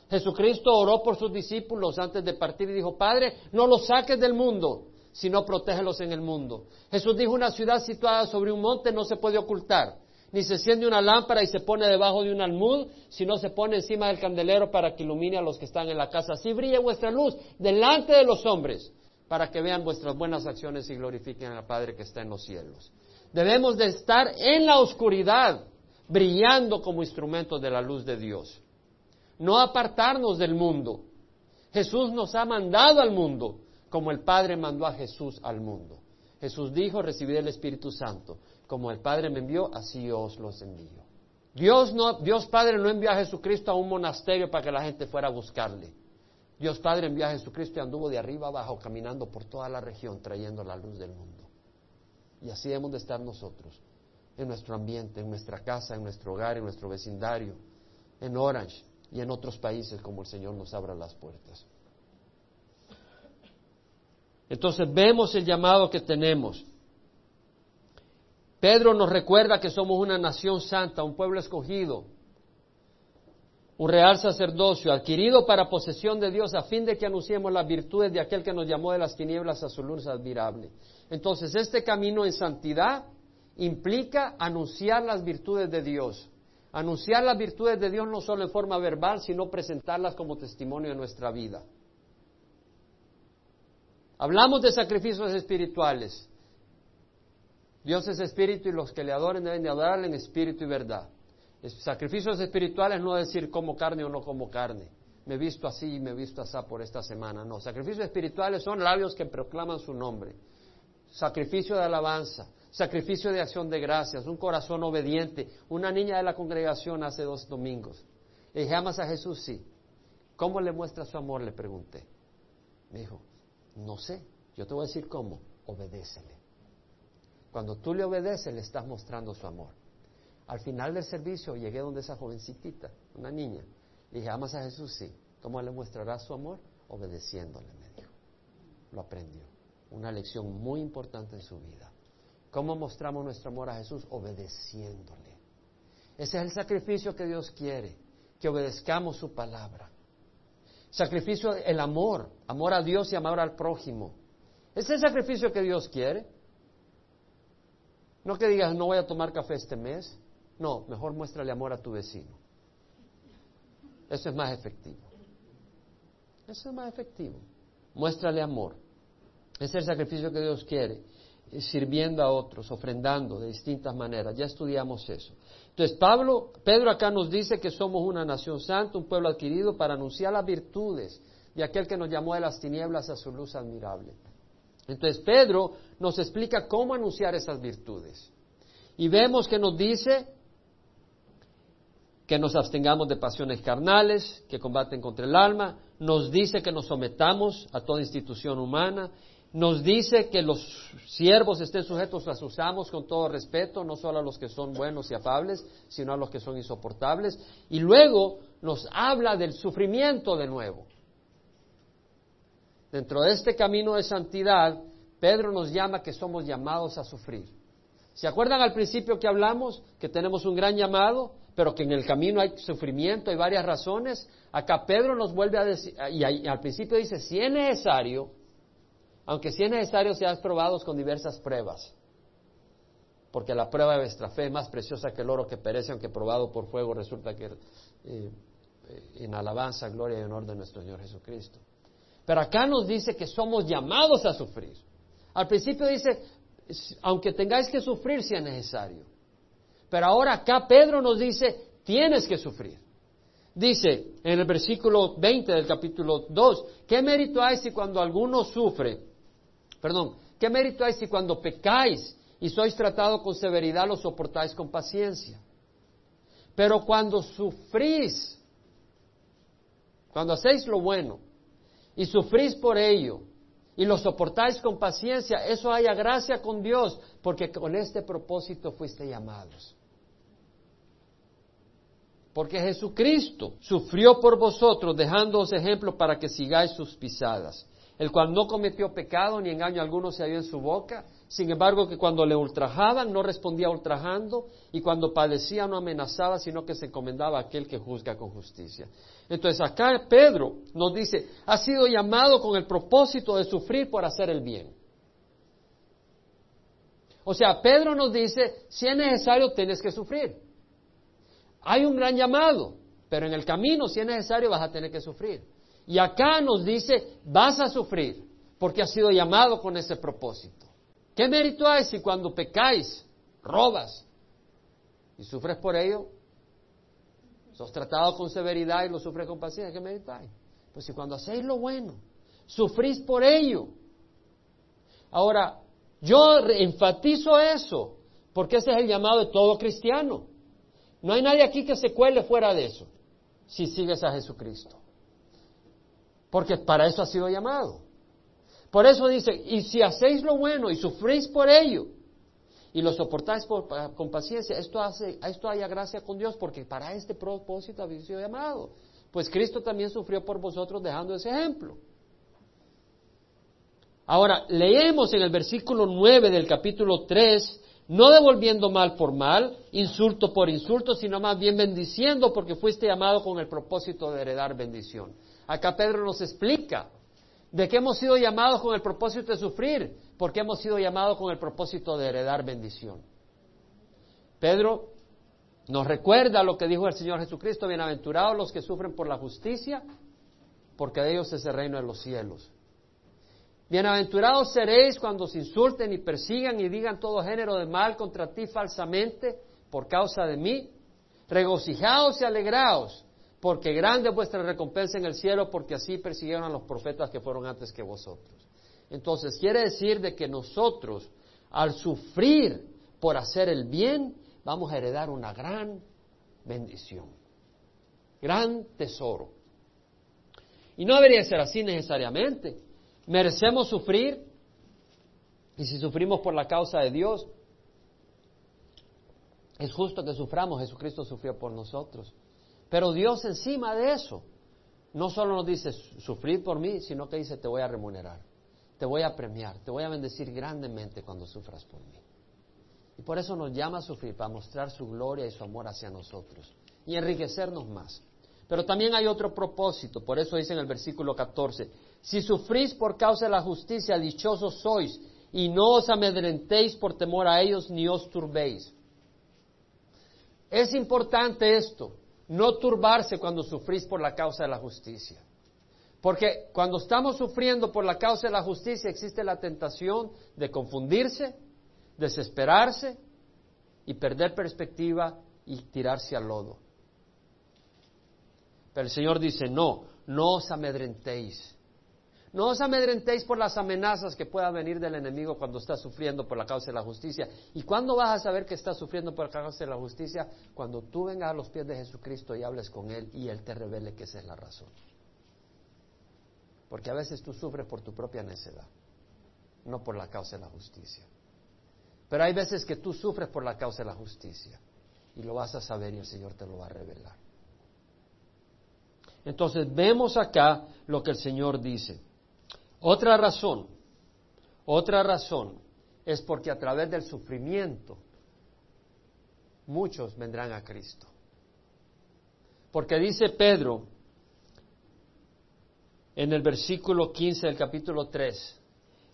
Jesucristo oró por sus discípulos antes de partir y dijo, Padre, no los saques del mundo, sino protégelos en el mundo. Jesús dijo, una ciudad situada sobre un monte no se puede ocultar, ni se enciende una lámpara y se pone debajo de un almud, sino se pone encima del candelero para que ilumine a los que están en la casa. Así brille vuestra luz delante de los hombres, para que vean vuestras buenas acciones y glorifiquen al Padre que está en los cielos. Debemos de estar en la oscuridad, brillando como instrumentos de la luz de Dios. No apartarnos del mundo. Jesús nos ha mandado al mundo, como el Padre mandó a Jesús al mundo. Jesús dijo, recibid el Espíritu Santo. Como el Padre me envió, así os los envío. Dios, Dios Padre no envió a Jesucristo a un monasterio para que la gente fuera a buscarle. Dios Padre envió a Jesucristo y anduvo de arriba abajo, caminando por toda la región, trayendo la luz del mundo. Y así debemos de estar nosotros, en nuestro ambiente, en nuestra casa, en nuestro hogar, en nuestro vecindario, en Orange y en otros países como el Señor nos abra las puertas. Entonces vemos el llamado que tenemos. Pedro nos recuerda que somos una nación santa, un pueblo escogido, un real sacerdocio adquirido para posesión de Dios a fin de que anunciemos las virtudes de aquel que nos llamó de las tinieblas a su luz admirable. Entonces, este camino en santidad implica anunciar las virtudes de Dios. Anunciar las virtudes de Dios no solo en forma verbal, sino presentarlas como testimonio de nuestra vida. Hablamos de sacrificios espirituales. Dios es espíritu y los que le adoren deben de adorarle en espíritu y verdad. Sacrificios espirituales no decir como carne o no como carne. Me he visto así y me he visto así por esta semana. No, sacrificios espirituales son labios que proclaman su nombre. Sacrificio de alabanza, sacrificio de acción de gracias, un corazón obediente. Una niña de la congregación hace dos domingos. Le dije, ¿amas a Jesús? Sí. ¿Cómo le muestra su amor? Le pregunté. Me dijo, no sé. Yo te voy a decir cómo. Obedécele. Cuando tú le obedeces, le estás mostrando su amor. Al final del servicio llegué donde esa jovencita, una niña. Le dije, ¿amas a Jesús? Sí. ¿Cómo le mostrará su amor? Obedeciéndole, me dijo. Lo aprendió. Una lección muy importante en su vida. ¿Cómo mostramos nuestro amor a Jesús? Obedeciéndole. Ese es el sacrificio que Dios quiere, que obedezcamos su palabra. Sacrificio, el amor, amor a Dios y amor al prójimo. Ese es el sacrificio que Dios quiere. No que digas, no voy a tomar café este mes. No, mejor muéstrale amor a tu vecino. Eso es más efectivo. Eso es más efectivo. Muéstrale amor. Es el sacrificio que Dios quiere, sirviendo a otros, ofrendando de distintas maneras. Ya estudiamos eso. Entonces, Pablo, Pedro acá nos dice que somos una nación santa, un pueblo adquirido para anunciar las virtudes de aquel que nos llamó de las tinieblas a su luz admirable. Entonces, Pedro nos explica cómo anunciar esas virtudes. Y vemos que nos dice que nos abstengamos de pasiones carnales que combaten contra el alma, nos dice que nos sometamos a toda institución humana, nos dice que los siervos estén sujetos a sus amos con todo respeto, no solo a los que son buenos y afables, sino a los que son insoportables, y luego nos habla del sufrimiento de nuevo. Dentro de este camino de santidad, Pedro nos llama que somos llamados a sufrir. ¿Se acuerdan al principio que hablamos que tenemos un gran llamado, pero que en el camino hay sufrimiento, hay varias razones? Acá Pedro nos vuelve a decir, y al principio dice, si es necesario, aunque si es necesario seas probados con diversas pruebas, porque la prueba de vuestra fe es más preciosa que el oro que perece, aunque probado por fuego resulta que eh, en alabanza, gloria y honor de nuestro Señor Jesucristo. Pero acá nos dice que somos llamados a sufrir. Al principio dice, aunque tengáis que sufrir si es necesario. Pero ahora acá Pedro nos dice, tienes que sufrir. Dice en el versículo 20 del capítulo 2, ¿qué mérito hay si cuando alguno sufre, perdón, qué mérito hay si cuando pecáis y sois tratados con severidad lo soportáis con paciencia? Pero cuando sufrís, cuando hacéis lo bueno, y sufrís por ello y lo soportáis con paciencia, eso haya gracia con Dios, porque con este propósito fuiste llamados. Porque Jesucristo sufrió por vosotros, dejándoos ejemplo para que sigáis sus pisadas, el cual no cometió pecado ni engaño alguno se halló en su boca, sin embargo que cuando le ultrajaban no respondía ultrajando, y cuando padecía no amenazaba, sino que se encomendaba a aquel que juzga con justicia. Entonces acá Pedro nos dice, ha sido llamado con el propósito de sufrir por hacer el bien. O sea, Pedro nos dice, si es necesario, tienes que sufrir. Hay un gran llamado, pero en el camino, si es necesario, vas a tener que sufrir. Y acá nos dice, vas a sufrir, porque has sido llamado con ese propósito. ¿Qué mérito hay si cuando pecáis, robas y sufres por ello? Sos tratado con severidad y lo sufres con paciencia. ¿Qué mérito hay? Pues si cuando hacéis lo bueno, sufrís por ello. Ahora, yo enfatizo eso, porque ese es el llamado de todo cristiano. No hay nadie aquí que se cuele fuera de eso, si sigues a Jesucristo. Porque para eso ha sido llamado. Por eso dice, y si hacéis lo bueno y sufrís por ello, y lo soportáis con paciencia, esto, hace, esto haya gracia con Dios, porque para este propósito habéis sido llamado. Pues Cristo también sufrió por vosotros dejando ese ejemplo. Ahora, leemos en el versículo 9 del capítulo 3 no devolviendo mal por mal, insulto por insulto, sino más bien bendiciendo porque fuiste llamado con el propósito de heredar bendición. Acá Pedro nos explica de que hemos sido llamados con el propósito de sufrir, porque hemos sido llamados con el propósito de heredar bendición. Pedro nos recuerda lo que dijo el Señor Jesucristo, bienaventurados los que sufren por la justicia, porque de ellos es el reino de los cielos. Bienaventurados seréis cuando os insulten y persigan y digan todo género de mal contra ti falsamente por causa de mí. Regocijaos y alegraos, porque grande es vuestra recompensa en el cielo, porque así persiguieron a los profetas que fueron antes que vosotros. Entonces quiere decir de que nosotros, al sufrir por hacer el bien, vamos a heredar una gran bendición, gran tesoro. Y no debería ser así necesariamente. Merecemos sufrir, y si sufrimos por la causa de Dios, es justo que suframos, Jesucristo sufrió por nosotros. Pero Dios encima de eso, no solo nos dice, sufrir por mí, sino que dice, te voy a remunerar, te voy a premiar, te voy a bendecir grandemente cuando sufras por mí. Y por eso nos llama a sufrir, para mostrar su gloria y su amor hacia nosotros y enriquecernos más. Pero también hay otro propósito, por eso dice en el versículo 14, si sufrís por causa de la justicia, dichosos sois, y no os amedrentéis por temor a ellos, ni os turbéis. Es importante esto, no turbarse cuando sufrís por la causa de la justicia. Porque cuando estamos sufriendo por la causa de la justicia existe la tentación de confundirse, desesperarse y perder perspectiva y tirarse al lodo. Pero el Señor dice, no, no os amedrentéis. No os amedrentéis por las amenazas que puedan venir del enemigo cuando estás sufriendo por la causa de la justicia. ¿Y cuándo vas a saber que estás sufriendo por la causa de la justicia? Cuando tú vengas a los pies de Jesucristo y hables con Él y Él te revele que esa es la razón. Porque a veces tú sufres por tu propia necedad, no por la causa de la justicia. Pero hay veces que tú sufres por la causa de la justicia y lo vas a saber y el Señor te lo va a revelar. Entonces vemos acá lo que el Señor dice. Otra razón, otra razón es porque a través del sufrimiento muchos vendrán a Cristo. Porque dice Pedro en el versículo 15 del capítulo 3,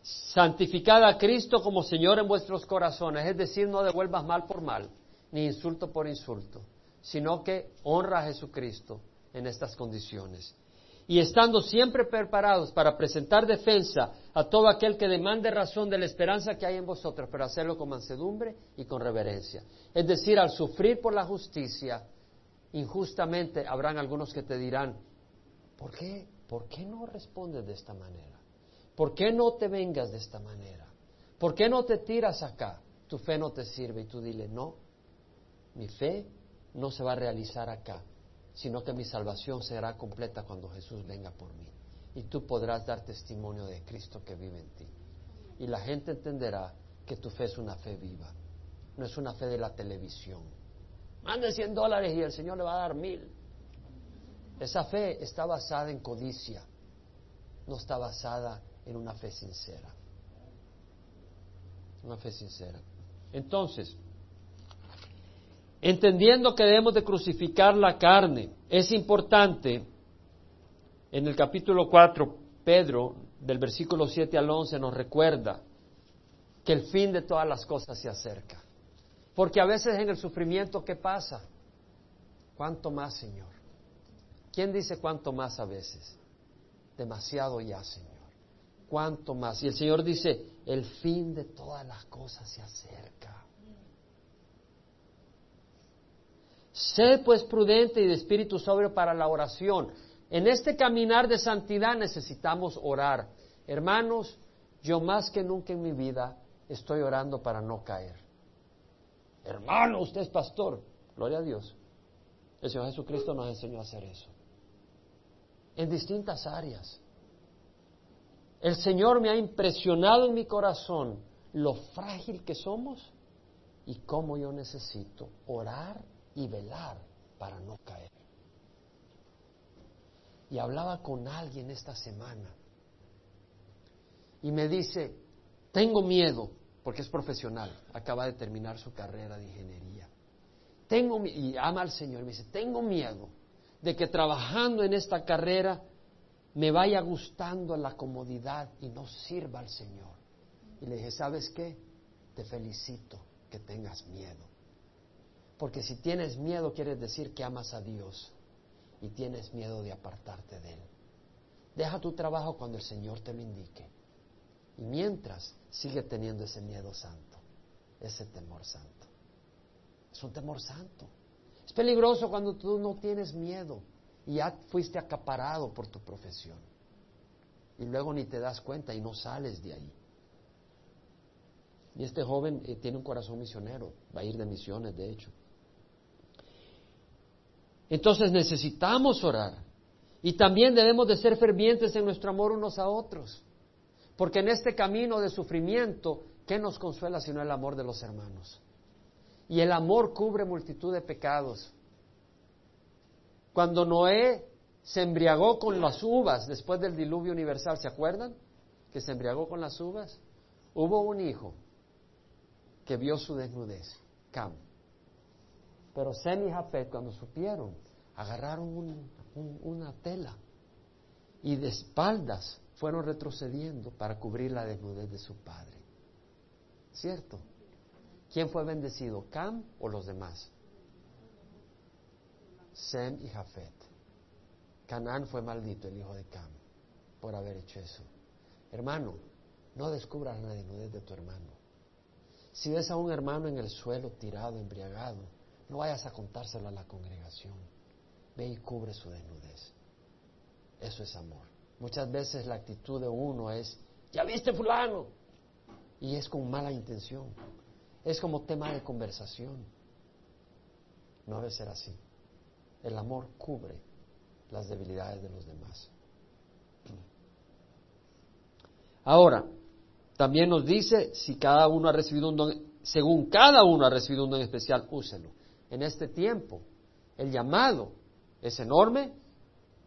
santificad a Cristo como Señor en vuestros corazones, es decir, no devuelvas mal por mal, ni insulto por insulto, sino que honra a Jesucristo en estas condiciones y estando siempre preparados para presentar defensa a todo aquel que demande razón de la esperanza que hay en vosotros, pero hacerlo con mansedumbre y con reverencia. Es decir, al sufrir por la justicia, injustamente habrán algunos que te dirán, ¿por qué? ¿Por qué no respondes de esta manera? ¿Por qué no te vengas de esta manera? ¿Por qué no te tiras acá? Tu fe no te sirve y tú dile, no, mi fe no se va a realizar acá sino que mi salvación será completa cuando Jesús venga por mí. Y tú podrás dar testimonio de Cristo que vive en ti. Y la gente entenderá que tu fe es una fe viva, no es una fe de la televisión. Mande 100 dólares y el Señor le va a dar mil. Esa fe está basada en codicia, no está basada en una fe sincera. Una fe sincera. Entonces, entendiendo que debemos de crucificar la carne. Es importante, en el capítulo 4, Pedro, del versículo 7 al 11, nos recuerda que el fin de todas las cosas se acerca. Porque a veces en el sufrimiento, ¿qué pasa? ¿Cuánto más, Señor? ¿Quién dice cuánto más a veces? Demasiado ya, Señor. ¿Cuánto más? Y el Señor dice, el fin de todas las cosas se acerca. Sed pues prudente y de espíritu sobrio para la oración. En este caminar de santidad necesitamos orar. Hermanos, yo más que nunca en mi vida estoy orando para no caer. Hermano, usted es pastor. Gloria a Dios. El Señor Jesucristo nos enseñó a hacer eso. En distintas áreas. El Señor me ha impresionado en mi corazón lo frágil que somos y cómo yo necesito orar y velar para no caer. Y hablaba con alguien esta semana y me dice, tengo miedo porque es profesional, acaba de terminar su carrera de ingeniería. Tengo, y ama al Señor, me dice, tengo miedo de que trabajando en esta carrera me vaya gustando la comodidad y no sirva al Señor. Y le dije, ¿sabes qué? Te felicito que tengas miedo. Porque si tienes miedo quiere decir que amas a Dios y tienes miedo de apartarte de Él. Deja tu trabajo cuando el Señor te lo indique. Y mientras, sigue teniendo ese miedo santo, ese temor santo. Es un temor santo. Es peligroso cuando tú no tienes miedo y ya fuiste acaparado por tu profesión. Y luego ni te das cuenta y no sales de ahí. Y este joven eh, tiene un corazón misionero, va a ir de misiones, de hecho. Entonces necesitamos orar. Y también debemos de ser fervientes en nuestro amor unos a otros. Porque en este camino de sufrimiento, ¿qué nos consuela sino el amor de los hermanos? Y el amor cubre multitud de pecados. Cuando Noé se embriagó con las uvas después del diluvio universal, ¿se acuerdan? Que se embriagó con las uvas. Hubo un hijo que vio su desnudez, Cam. Pero Sem y Jafet, cuando supieron, agarraron una tela y de espaldas fueron retrocediendo para cubrir la desnudez de su padre. ¿Cierto? ¿Quién fue bendecido, Cam o los demás? Sem y Jafet. Canaán fue maldito, el hijo de Cam, por haber hecho eso. Hermano, no descubras la desnudez de tu hermano. Si ves a un hermano en el suelo tirado, embriagado, no vayas a contárselo a la congregación. Ve y cubre su desnudez. Eso es amor. Muchas veces la actitud de uno es, ya viste fulano, y es con mala intención. Es como tema de conversación. No debe ser así. El amor cubre las debilidades de los demás. Ahora, también nos dice, si cada uno ha recibido un don, según cada uno ha recibido un don especial, úselo. En este tiempo, el llamado es enorme,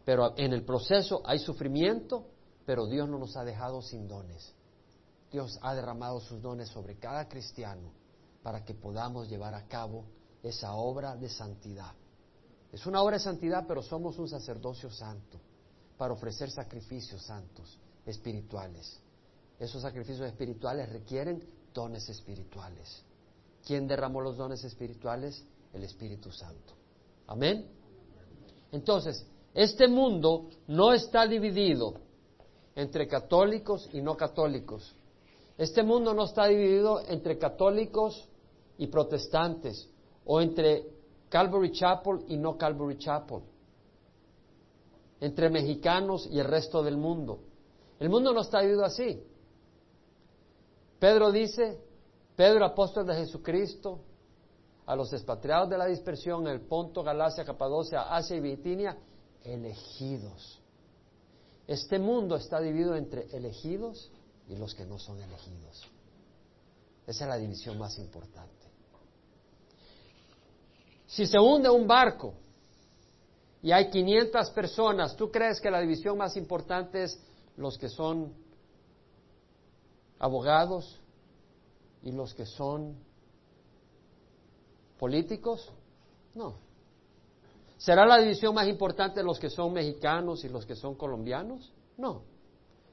pero en el proceso hay sufrimiento, pero Dios no nos ha dejado sin dones. Dios ha derramado sus dones sobre cada cristiano para que podamos llevar a cabo esa obra de santidad. Es una obra de santidad, pero somos un sacerdocio santo para ofrecer sacrificios santos, espirituales. Esos sacrificios espirituales requieren dones espirituales. ¿Quién derramó los dones espirituales? El Espíritu Santo. Amén. Entonces, este mundo no está dividido entre católicos y no católicos. Este mundo no está dividido entre católicos y protestantes o entre Calvary Chapel y no Calvary Chapel, entre mexicanos y el resto del mundo. El mundo no está dividido así. Pedro dice, Pedro apóstol de Jesucristo, a los expatriados de la dispersión, el Ponto, Galacia, Capadocia, Asia y Bitinia, elegidos. Este mundo está dividido entre elegidos y los que no son elegidos. Esa es la división más importante. Si se hunde un barco y hay 500 personas, ¿tú crees que la división más importante es los que son abogados y los que son políticos? No. ¿Será la división más importante los que son mexicanos y los que son colombianos? No.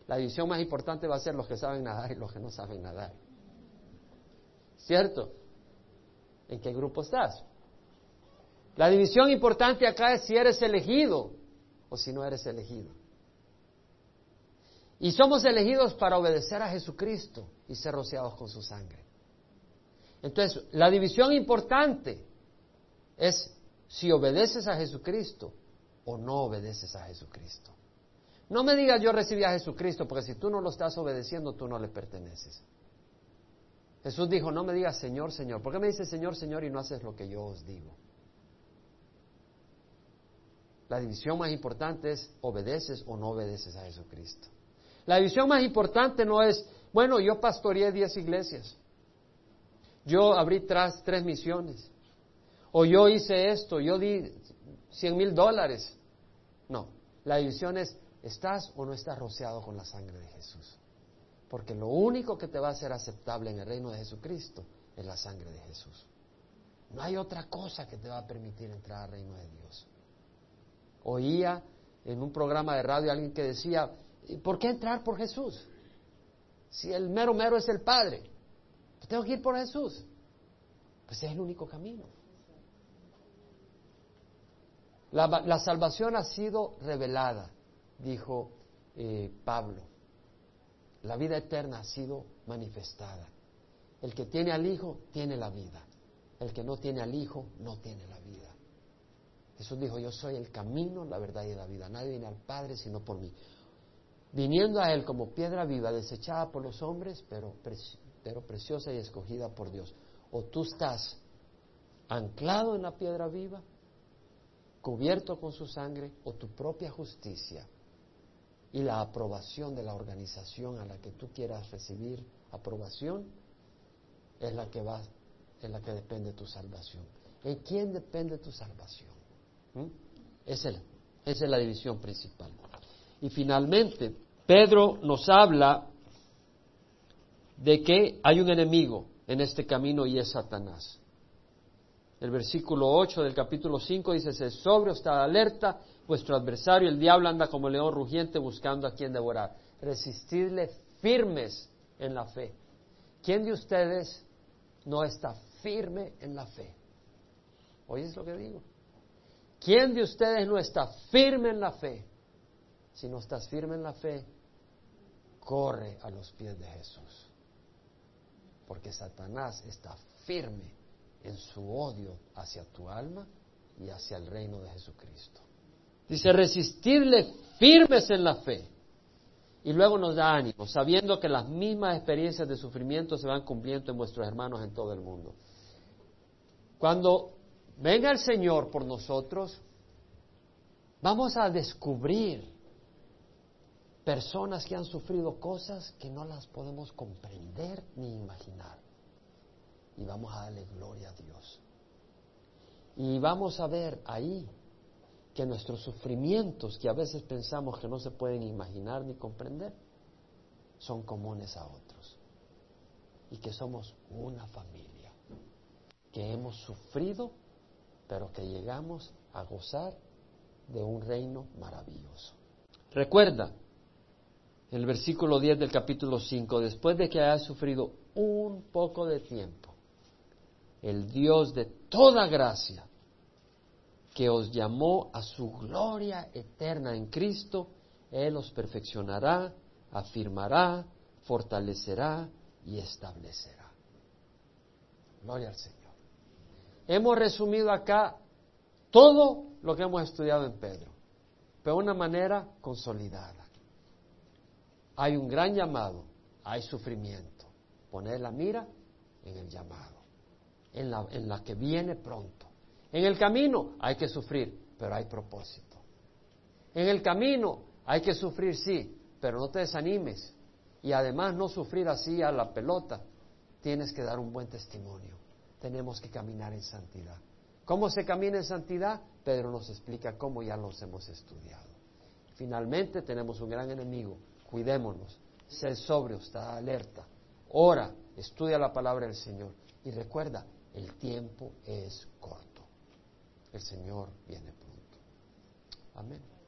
La división más importante va a ser los que saben nadar y los que no saben nadar. ¿Cierto? ¿En qué grupo estás? La división importante acá es si eres elegido o si no eres elegido. Y somos elegidos para obedecer a Jesucristo y ser rociados con su sangre. Entonces, la división importante es si obedeces a Jesucristo o no obedeces a Jesucristo. No me digas yo recibí a Jesucristo, porque si tú no lo estás obedeciendo, tú no le perteneces. Jesús dijo, no me digas Señor, Señor. ¿Por qué me dices Señor, Señor y no haces lo que yo os digo? La división más importante es obedeces o no obedeces a Jesucristo. La división más importante no es, bueno, yo pastoreé diez iglesias, yo abrí tras tres misiones, o yo hice esto, yo di cien mil dólares. No, la división es, ¿estás o no estás rociado con la sangre de Jesús? Porque lo único que te va a ser aceptable en el reino de Jesucristo es la sangre de Jesús. No hay otra cosa que te va a permitir entrar al reino de Dios. Oía en un programa de radio alguien que decía, ¿por qué entrar por Jesús? Si el mero mero es el Padre, tengo que ir por Jesús. Pues es el único camino. La, salvación ha sido revelada, dijo eh, Pablo. La vida eterna ha sido manifestada. El que tiene al Hijo tiene la vida. El que no tiene al Hijo no tiene la vida. Jesús dijo, yo soy el camino, la verdad y la vida. Nadie viene al Padre sino por mí. Viniendo a Él como piedra viva, desechada por los hombres, pero, pero preciosa y escogida por Dios. O tú estás anclado en la piedra viva, cubierto con su sangre, o tu propia justicia y la aprobación de la organización a la que tú quieras recibir aprobación es la que va, es la que depende de tu salvación. ¿En quién depende tu salvación? ¿Mm? Esa, es la división principal. Y finalmente, Pedro nos habla de que hay un enemigo en este camino y es Satanás. El versículo 8 del capítulo 5 dice, se sobre, está alerta, vuestro adversario, el diablo, anda como león rugiente buscando a quien devorar. Resistidle firmes en la fe. ¿Quién de ustedes no está firme en la fe? ¿Oyes lo que digo? ¿Quién de ustedes no está firme en la fe? Si no estás firme en la fe, corre a los pies de Jesús. Porque Satanás está firme en su odio hacia tu alma y hacia el reino de Jesucristo. Dice, resistirle firmes en la fe. Y luego nos da ánimo, sabiendo que las mismas experiencias de sufrimiento se van cumpliendo en vuestros hermanos en todo el mundo. Cuando venga el Señor por nosotros, vamos a descubrir personas que han sufrido cosas que no las podemos comprender ni imaginar. Y vamos a darle gloria a Dios. Y vamos a ver ahí que nuestros sufrimientos, que a veces pensamos que no se pueden imaginar ni comprender, son comunes a otros. Y que somos una familia, que hemos sufrido, pero que llegamos a gozar de un reino maravilloso. Recuerda, el versículo 10 del capítulo 5, después de que hayas sufrido un poco de tiempo, el Dios de toda gracia, que os llamó a su gloria eterna en Cristo, Él os perfeccionará, afirmará, fortalecerá y establecerá. Gloria al Señor. Hemos resumido acá todo lo que hemos estudiado en Pedro, pero de una manera consolidada. Hay un gran llamado, hay sufrimiento. Poner la mira en el llamado, en la, que viene pronto. En el camino hay que sufrir, pero hay propósito. En el camino hay que sufrir, sí, pero no te desanimes. Y además no sufrir así a la pelota. Tienes que dar un buen testimonio. Tenemos que caminar en santidad. ¿Cómo se camina en santidad? Pedro nos explica cómo ya los hemos estudiado. Finalmente tenemos un gran enemigo, cuidémonos, sé sobrio, está alerta, ora, estudia la palabra del Señor y recuerda, el tiempo es corto. El Señor viene pronto. Amén.